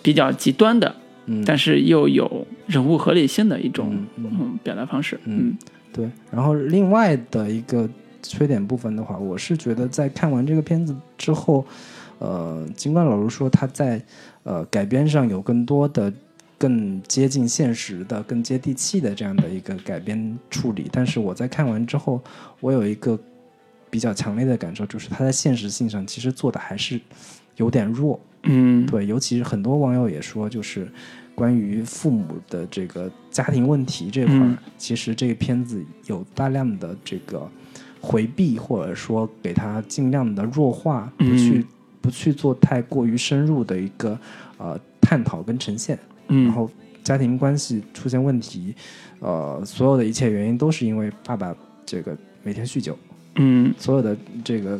比较极端的，嗯但是又有人物合理性的一种嗯嗯表达方式。嗯嗯对。然后另外的一个缺点部分的话，我是觉得在看完这个片子之后，呃，尽管老卢说他在呃改编上有更多的。更接近现实的、更接地气的这样的一个改编处理，但是我在看完之后，我有一个比较强烈的感受，就是他在现实性上其实做的还是有点弱。嗯，对，尤其是很多网友也说，就是关于父母的这个家庭问题这块其实这个片子有大量的这个回避，或者说给他尽量的弱化，不去、嗯。不去做太过于深入的一个呃探讨跟呈现。嗯，然后家庭关系出现问题，呃，所有的一切原因都是因为爸爸这个每天酗酒，嗯。所有的这个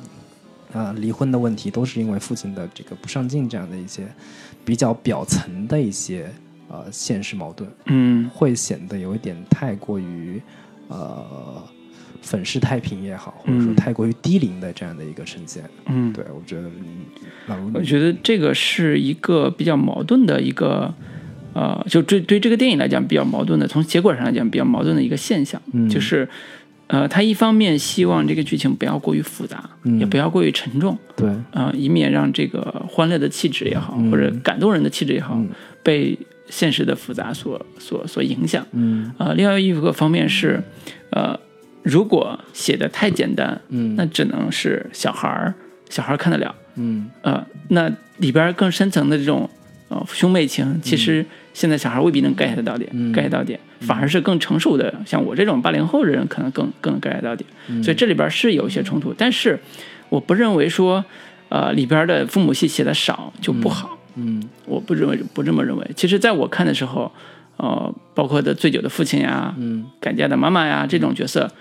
呃离婚的问题都是因为父亲的这个不上进这样的一些比较表层的一些呃现实矛盾，嗯。会显得有一点太过于呃粉饰太平也好，或者说嗯太过于低龄的这样的一个呈现。嗯，对我觉得，我觉得这个是一个比较矛盾的一个。呃，就对对这个电影来讲比较矛盾的，从结果上来讲比较矛盾的一个现象，嗯。就是，呃，他一方面希望这个剧情不要过于复杂，嗯。也不要过于沉重，对，啊、以免让这个欢乐的气质也好，嗯。或者感动人的气质也好，嗯。被现实的复杂所所所影响。嗯。呃，另外一个方面是，呃，如果写的太简单，嗯。那只能是小孩儿小孩儿看得了。嗯。呃，那里边更深层的这种呃兄妹情，其实现在小孩未必能 get 到点、嗯。g e t 到点，反而是更成熟的，像我这种八零后的人，可能更更 get 到点。嗯。所以这里边是有一些冲突，但是我不认为说，呃，里边的父母戏写的少就不好，嗯。我不认为不这么认为。其实在我看的时候，呃，包括的醉酒的父亲呀，嗯。赶嫁的妈妈呀这种角色，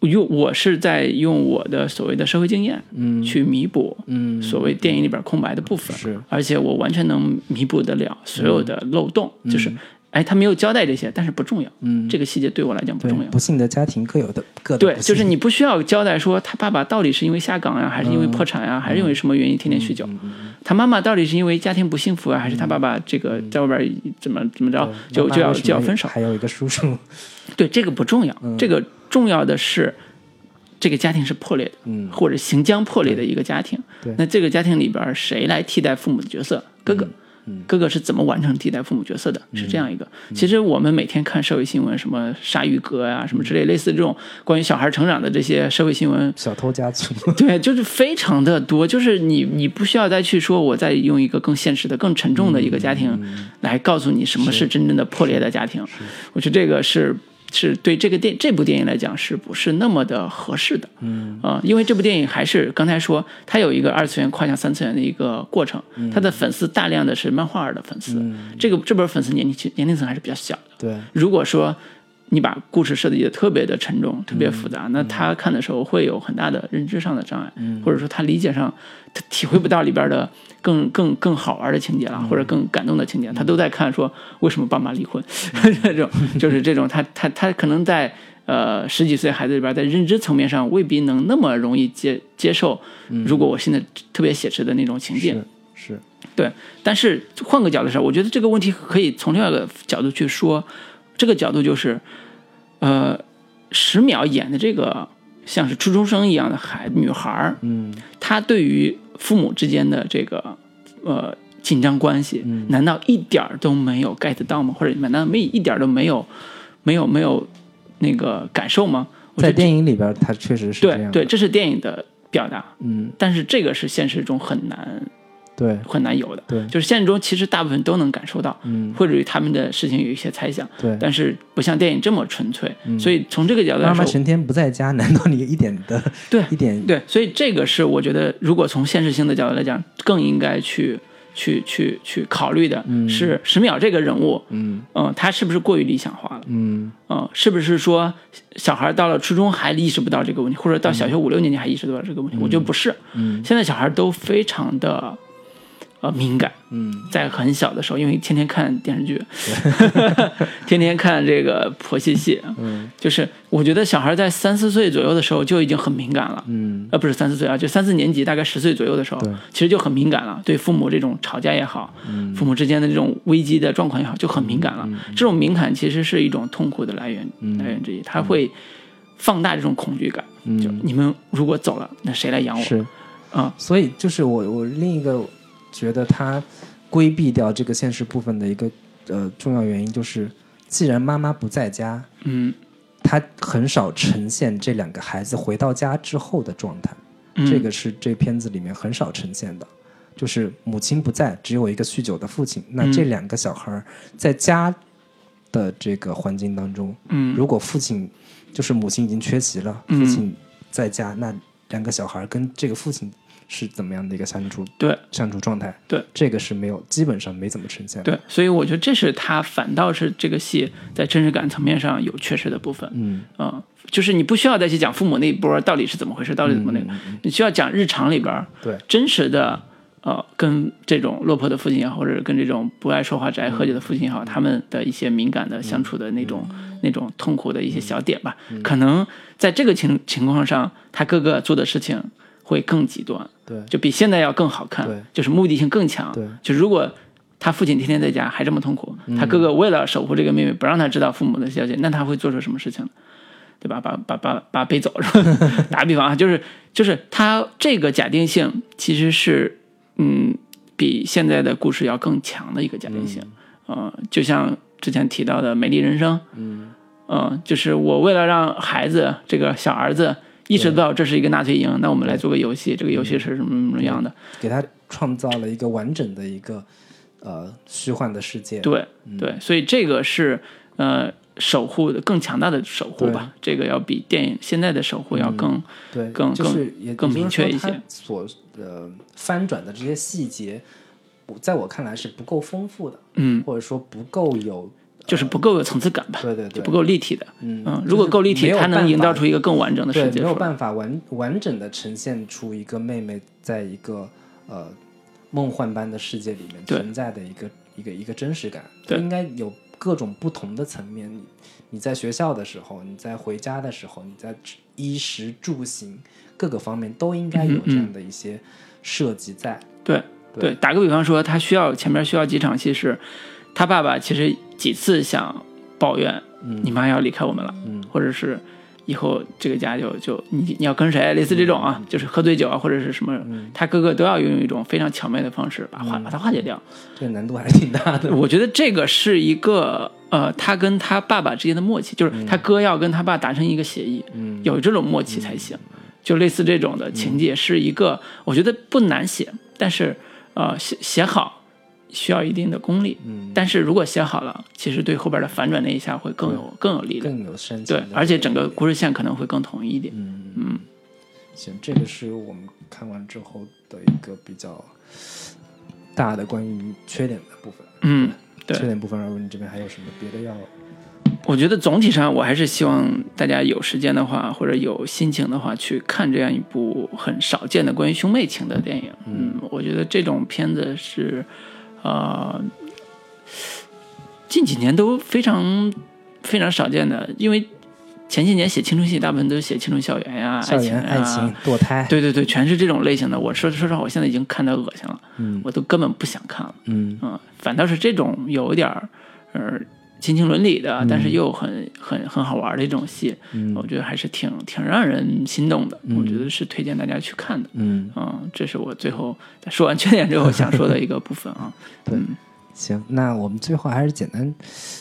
用我是在用我的所谓的社会经验嗯。去弥补嗯。所谓电影里边空白的部分，是。而且我完全能弥补得了所有的漏洞，就是哎，他没有交代这些，但是不重要，嗯这个细节对我来讲不重要。不幸的家庭各有的各的对，就是你不需要交代说他爸爸到底是因为下岗呀，还是因为破产呀，还是因为什么原因天天酗酒？他妈妈到底是因为家庭不幸福啊，还是他爸爸这个在外边怎么怎么着就就要就要分手？还有一个叔叔，对，这个不重要，这个重要的是这个家庭是破裂的，嗯或者行将破裂的一个家庭。对那这个家庭里边谁来替代父母的角色？哥哥。哥哥是怎么完成替代父母角色的，是这样一个。其实我们每天看社会新闻，什么鲨鱼哥呀、什么之类类似这种关于小孩成长的这些社会新闻，小偷家族，对，就是非常的多，就是你你不需要再去说，我再用一个更现实的、更沉重的一个家庭来告诉你什么是真正的破裂的家庭。我觉得这个是是对这个电这部电影来讲是不是那么的合适的？嗯啊、因为这部电影还是刚才说它有一个二次元跨向三次元的一个过程，它的粉丝大量的是漫画儿的粉丝，这个这波粉丝年龄层年龄层还是比较小的。对，如果说你把故事设计的特别的沉重、特别复杂，那他看的时候会有很大的认知上的障碍，或者说他理解上他体会不到里边的更更更好玩的情节了，或者更感动的情节，他都在看说为什么爸妈离婚，这种就是这种他他他可能在。呃，十几岁孩子里边，在认知层面上未必能那么容易接接受。如果我现在特别写实的那种情境，是是，对，但是换个角度上，我觉得这个问题可以从另外一个角度去说。这个角度就是，呃，十秒演的这个像是初中生一样的孩女孩儿，嗯她对于父母之间的这个呃紧张关系，嗯难道一点儿都没有 get 到吗？或者难道没一点儿都没有没有没有那个感受吗？在电影里边，他确实是这样对，这是电影的表达，嗯，但是这个是现实中很难对很难有的。对，就是现实中其实大部分都能感受到，嗯或者对他们的事情有一些猜想，对。但是不像电影这么纯粹。所以从这个角度来说，妈妈成天不在家，难道你一点的对 一点对，所以这个是我觉得，如果从现实性的角度来讲，更应该去去去去考虑的是十秒这个人物，嗯嗯，他是不是过于理想化了？嗯嗯，是不是说小孩到了初中还意识不到这个问题，或者到小学五六年级还意识不到这个问题？我觉得不是，嗯现在小孩都非常的呃敏感，嗯在很小的时候，因为天天看电视剧，天天看这个婆媳戏，嗯就是我觉得小孩在三四岁左右的时候就已经很敏感了。嗯呃，不是三四岁啊，就三四年级，大概十岁左右的时候，其实就很敏感了，对父母这种吵架也好，嗯父母之间的这种危机的状况也好，就很敏感了。这种敏感其实是一种痛苦的来源、来源之一，它会放大这种恐惧感。就嗯，你们如果走了，那谁来养我？是啊，所以就是我我另一个觉得他规避掉这个现实部分的一个呃重要原因就是，既然妈妈不在家，嗯，他很少呈现这两个孩子回到家之后的状态，嗯。这个是这片子里面很少呈现的。就是母亲不在，只有一个酗酒的父亲。那嗯这两个小孩儿在家的这个环境当中，嗯。如果父亲就是母亲已经缺席了，嗯。父亲在家，那两个小孩跟这个父亲是怎么样的一个相处对。相处状态？对，这个是没有，基本上没怎么呈现。对，所以我觉得这是他反倒是这个戏在真实感层面上有缺失的部分。嗯。嗯，就是你不需要再去讲父母那一波到底是怎么回事，到底怎么那个，你需要讲日常里边儿对。真实的呃，跟这种落魄的父亲也好，或者跟这种不爱说话、只爱喝酒的父亲也好，他们的一些敏感的相处的那种、那种痛苦的一些小点吧，可能在这个情情况上，他哥哥做的事情会更极端，对就比现在要更好看对，就是目的性更强。对就如果他父亲天天在家还这么痛苦，他哥哥为了守护这个妹妹，不让他知道父母的消息，那他会做出什么事情？对吧？把把把把背走是吧？打个比方啊，就是就是他这个假定性其实是嗯比现在的故事要更强的一个假定性。呃，就像之前提到的《美丽人生》，嗯嗯、就是我为了让孩子这个小儿子意识到这是一个纳粹营，那我们来做个游戏，这个游戏是什么什么样的？给他创造了一个完整的一个呃虚幻的世界。对对，所以这个是呃守护的更强大的守护吧，这个要比电影现在的守护要更、对，更就是也更明确一些。所呃翻转的这些细节，我在我看来是不够丰富的，嗯，或者说不够有，就是不够有层次感吧，对对对，就不够立体的。嗯嗯，如果够立体，它能营造出一个更完整的世对，界。没有办法完完整的呈现出一个妹妹在一个呃梦幻般的世界里面存在的一个一个一个真实感。对应该有各种不同的层面。你你在学校的时候，你在回家的时候，你在衣食住行各个方面都应该有这样的一些设计在。对对对，打个比方说，他需要前面需要几场戏是，他爸爸其实几次想抱怨，嗯。你妈要离开我们了，嗯。或者是以后这个家就就你你要跟谁，类似这种啊，就是喝醉酒啊或者是什么，他哥哥都要用一种非常巧妙的方式把化把它化解掉。这个难度还是挺大的。我觉得这个是一个呃，他跟他爸爸之间的默契，就是他哥要跟他爸达成一个协议，嗯。有这种默契才行。就类似这种的情节，是一个我觉得不难写，但是呃写写好需要一定的功力。嗯，但是如果写好了，其实对后边的反转那一下会更有更有力量。更有深情的，对而且整个故事线可能会更统一一点。嗯嗯，行，这个是我们看完之后的一个比较大的关于缺点的部分。嗯，对缺点部分，然后你这边还有什么别的要？我觉得总体上我还是希望大家有时间的话，或者有心情的话，去看这样一部很少见的关于兄妹情的电影。嗯，我觉得这种片子是，呃，近几年都非常非常少见的，因为前些年写青春戏，大部分都是写青春校园呀、爱情爱爱情、堕胎，对对对，全是这种类型的。我说说实话，我现在已经看得恶心了，嗯我都根本不想看了。嗯嗯，反倒是这种有点儿呃亲情伦理的，但是又很很很好玩的一种戏，嗯我觉得还是挺挺让人心动的。嗯我觉得是推荐大家去看的。嗯，嗯，这是我最后在说完缺点之后想说的一个部分啊。对嗯行，那我们最后还是简单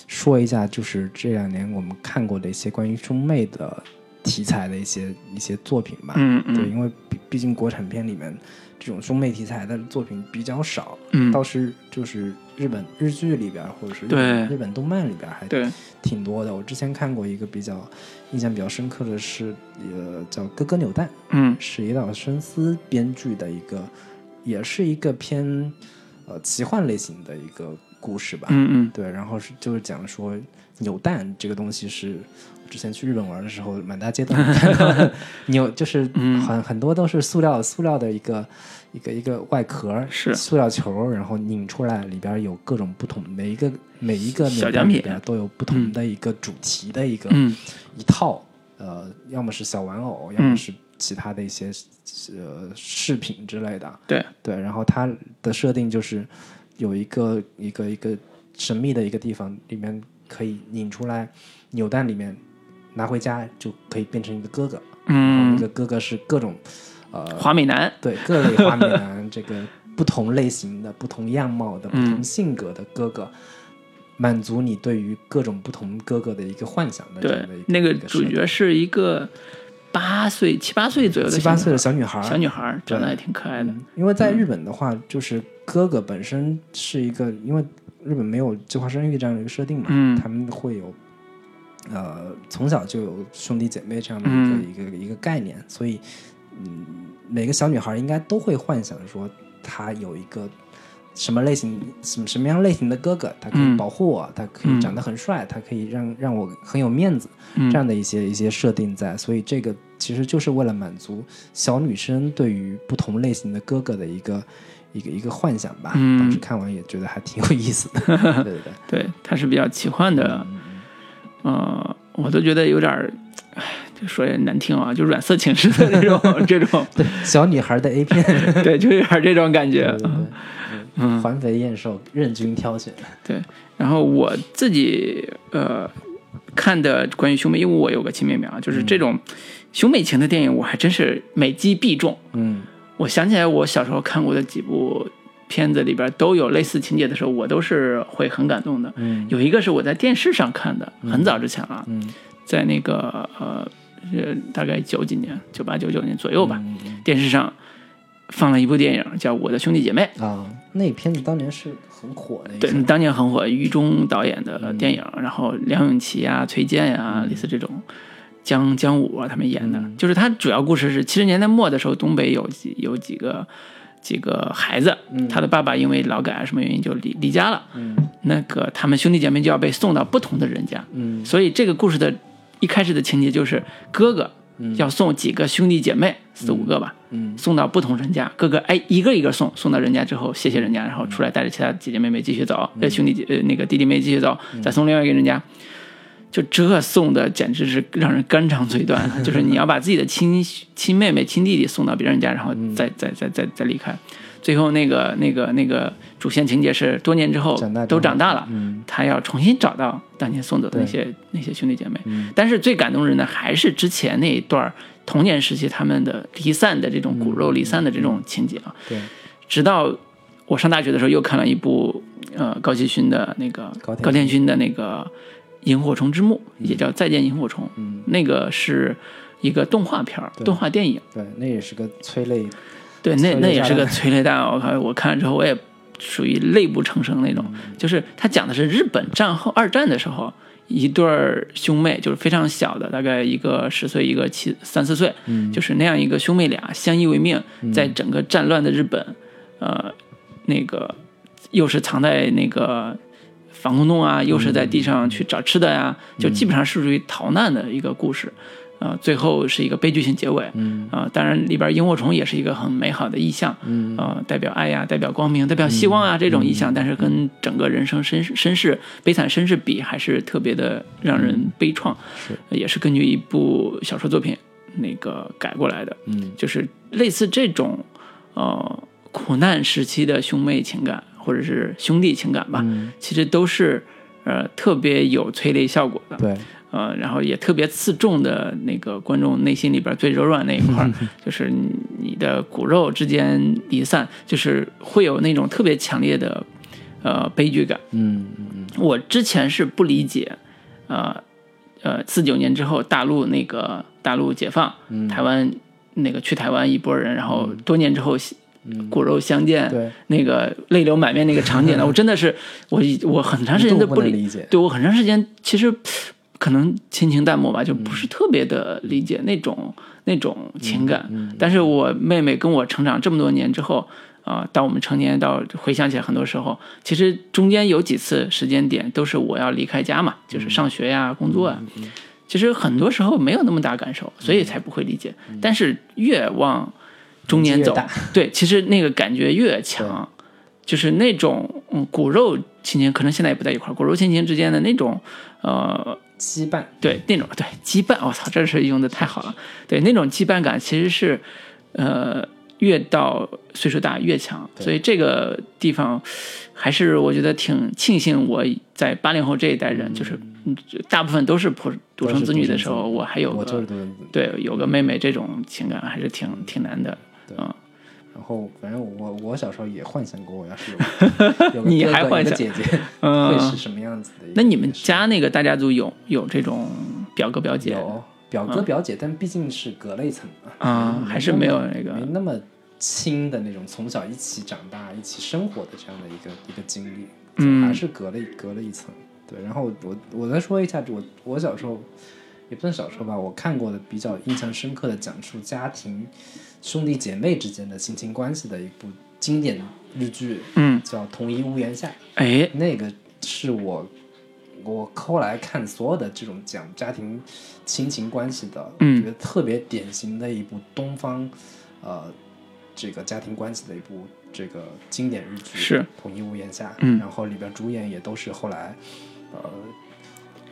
说一下，就是这两年我们看过的一些关于兄妹的题材的一些一些作品吧。嗯对，嗯因为毕毕竟国产片里面这种兄妹题材的作品比较少，嗯，倒是就是日本日剧里边或者是日对。本日本动漫里边还对，挺多的。我之前看过一个比较印象比较深刻的是，呃，叫《哥哥扭蛋》，嗯是野岛伸司编剧的一个，也是一个偏呃奇幻类型的一个故事吧。嗯嗯。对，然后是就是讲说扭蛋这个东西是之前去日本玩的时候，满大街都能 看到的扭，就是嗯很很多都是塑料塑料的一个一个一个外壳，是。塑料球，然后拧出来里边有各种不同，每一个每一个扭小奖品。蛋里边都有不同的一个主题的一个、嗯。一套，呃，要么是小玩偶，要么是其他的一些呃饰品之类的，对。对，然后它的设定就是有一个一个一个神秘的一个地方，里面可以拧出来扭蛋，里面拿回家就可以变成一个哥哥，嗯，个哥哥是各种呃华美男，对各类花美男，这个不同类型的、不同样貌的、不同嗯性格的哥哥。满足你对于各种不同哥哥的一个幻想的这对那个主角是一个八岁七八岁左右的七八岁的小小女孩儿，小女孩儿，长得对还挺可爱的。嗯因为在日本的话，就是哥哥本身是一个，因为日本没有计划生育这样的一个设定嘛，嗯他们会有呃从小就有兄弟姐妹这样的一个、嗯一个一个概念，所以嗯，每个小女孩应该都会幻想说，她有一个什么类型、什么什么样类型的哥哥，他可以嗯。保护我，他可以长得很帅，他可以让让我很有面子，嗯。这样的一些一些设定在，所以这个其实就是为了满足小女生对于不同类型的哥哥的一个一个一个幻想吧。嗯。当时看完也觉得还挺有意思的，对 对对。对，它 是比较奇幻的，呃，我都觉得有点儿，唉，这说也难听啊，就软色情式的那种 这种，对，小女孩的 A 片，对，就有点儿这种感觉对对对，嗯，环肥燕瘦，任君挑选。对。然后我自己呃看的关于兄妹，因为我有个亲妹妹啊，就是这种兄妹情的电影，我还真是每击必中。嗯我想起来，我小时候看过的几部片子里边都有类似情节的时候，我都是会很感动的。嗯。有一个是我在电视上看的，很早之前了，嗯。在那个呃呃大概九几年，九八九九年左右吧，电视上放了一部电影叫《我的兄弟姐妹》。啊，那片子当年是很火的对，当年很火，于中导演的电影，然后梁咏琪啊、崔健呀、类似这种，姜姜武啊他们演的，嗯。就是他主要故事是七十年代末的时候，东北有几有几个几个孩子，他的爸爸因为劳改啊什么原因就离离家了，嗯。那个他们兄弟姐妹就要被送到不同的人家，嗯。所以这个故事的一开始的情节就是哥哥要送几个兄弟姐妹四五个吧，嗯。送到不同人家，哥哥哎一个一个送，送到人家之后谢谢人家，然后出来带着其他姐姐妹妹继续走，呃兄弟姐呃那个弟弟妹继续走，再送另外一个人家。就这送的简直是让人肝肠寸断，就是你要把自己的亲亲妹妹、亲弟弟送到别人家，然后再再再再再离开。最后那个那个那个主线情节是多年之后都长大了，嗯。他要重新找到当年送走的那些那些兄弟姐妹。但是最感动人的还是之前那一段童年时期他们的离散的这种骨肉离散的这种情节啊。对，直到我上大学的时候又看了一部呃高继勋的那个高田高田勋的那个《萤火虫之墓》，也叫《再见萤火虫》，嗯那个是一个动画片儿、动画电影。对，那也是个催泪，对，那那也是个催泪弹，我靠！我看了之后我也属于泪不成声那种。嗯 就是他讲的是日本战后二战的时候，一对儿兄妹，就是非常小的，大概一个十岁，一个七三四岁，嗯就是那样一个兄妹俩相依为命，在整个战乱的日本，呃，那个又是藏在那个防空洞啊，又是在地上去找吃的呀、就基本上是属于逃难的一个故事。啊、最后是一个悲剧性结尾。嗯啊、当然里边萤火虫也是一个很美好的意象，嗯啊，代表爱呀，代表光明，代表希望啊，这种意象，但是跟整个人生身世身世悲惨身世比，还是特别的让人悲怆。是，也是根据一部小说作品那个改过来的，嗯就是类似这种呃苦难时期的兄妹情感或者是兄弟情感吧，嗯。其实都是呃特别有催泪效果的。对，呃，然后也特别刺中的那个观众内心里边最柔软那一块儿，就是你你的骨肉之间离散，就是会有那种特别强烈的呃悲剧感。嗯嗯嗯。我之前是不理解，呃呃，四九年之后大陆那个大陆解放，嗯。台湾那个去台湾一波人，然后多年之后骨肉相见，对，那个泪流满面那个场景呢，我真的是我我很长时间都不能理理解对我很长时间其实可能亲情淡漠吧，就不是特别的理解那种、那种情感。嗯但是我妹妹跟我成长这么多年之后，啊、到我们成年，到回想起来，很多时候其实中间有几次时间点都是我要离开家嘛，就是上学呀、工作呀。其实很多时候没有那么大感受，所以才不会理解。但是越往中年走对，其实那个感觉越强，就是那种嗯骨肉亲情，可能现在也不在一块儿，骨肉亲情之间的那种呃羁绊，对那种对羁绊，我操，这是用的太好了。对那种羁绊感其实是，呃，越到岁数大越强，所以这个地方还是我觉得挺庆幸我在八零后这一代人，就是嗯大部分都是普独生子女的时候，我还有个。对有个妹妹，这种情感还是挺挺难的。嗯，然后反正我我小时候也幻想过，我要是有 有个你还幻想姐姐，嗯。会是什么样子的？那你们家那个大家族有有这种表哥表姐？有表哥表姐，但毕竟是隔了一层嘛，啊，还是没有那个。没那么亲的那种，从小一起长大、一起生活的这样的一个一个经历，嗯。还是隔了一隔了一层。对，然后我我再说一下，我我小时候也不算小时候吧，我看过的比较印象深刻的讲述家庭兄弟姐妹之间的亲情关系的一部经典日剧，嗯，叫《同一屋檐下》。哎，那个是我我后来看所有的这种讲家庭亲情关系的，觉得特别典型的一部东方呃这个家庭关系的一部这个经典日剧，是《同一屋檐下》，嗯。然后里边主演也都是后来呃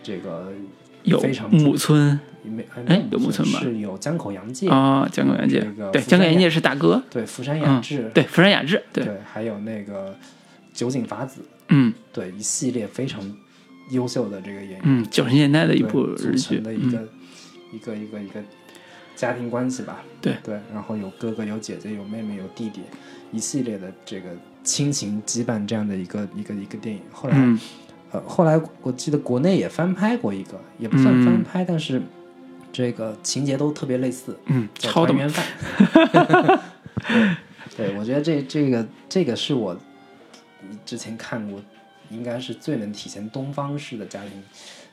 这个有非常木村没哎有木村吧是有江口洋介，啊，江口洋介，对，江口洋介是大哥，对福山雅嗯治，，对，福山雅治，对，还有那个酒井法子，嗯对一系列非常优秀的这个演员。嗯，九十年代的一部日剧，的一嗯个、一个一个一个家庭关系吧。对对，然后有哥哥有姐姐有妹妹有弟弟，一系列的这个亲情羁绊这样的一个一个一个电影。后来、嗯呃，后来我记得国内也翻拍过一个，也不算嗯翻拍，但是这个情节都特别类似。嗯，叫抄的嘛，团圆饭。对，对我觉得这这个这个是我之前看过，应该是最能体现东方式的家庭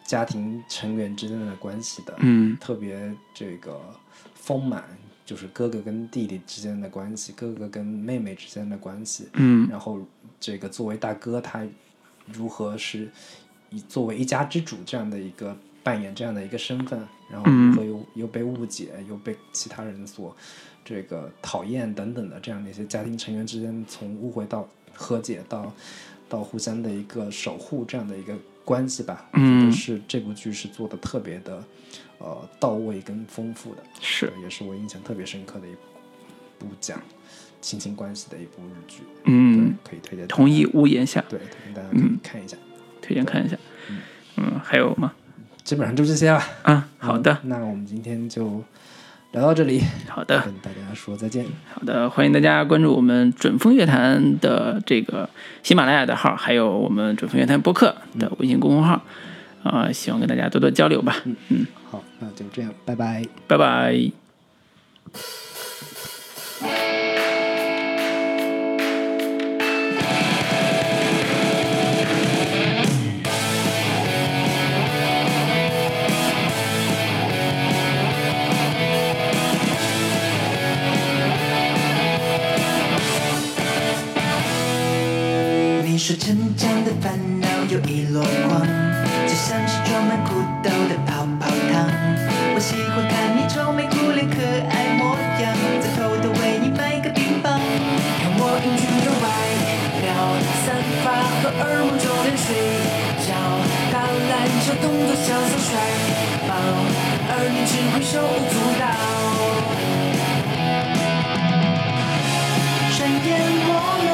家庭成员之间的关系的，嗯特别这个丰满，就是哥哥跟弟弟之间的关系，哥哥跟妹妹之间的关系，嗯然后这个作为大哥，他如何是以作为一家之主这样的一个扮演这样的一个身份，然后如何又、又被误解，又被其他人所这个讨厌等等的这样的一些家庭成员之间从误会到和解到到互相的一个守护这样的一个关系吧。嗯是这部剧是做的特别的呃到位跟丰富的，是也是我印象特别深刻的一部讲亲情关系的一部日剧。嗯，对，可以推荐同意屋檐下，对，推荐大家可以看一下。推荐看一下。嗯，还有吗？基本上就这些了。啊，好的，嗯那我们今天就聊到这里，好的，跟大家说再见。好的，欢迎大家关注我们准风乐坛的这个喜马拉雅的号，还有我们准风乐坛播客的微信公众号。啊、希望跟大家多多交流吧。嗯，好，那就这样，拜拜。拜拜。说成长的烦恼有一箩筐，就像是装满苦豆的泡泡糖。我喜欢看你愁眉苦脸可爱模样，再偷偷为你买个冰棒。看我英俊的外表，散发荷尔蒙中的睡觉，打篮球动作潇洒帅爆，而你只会手舞足蹈。闪电落落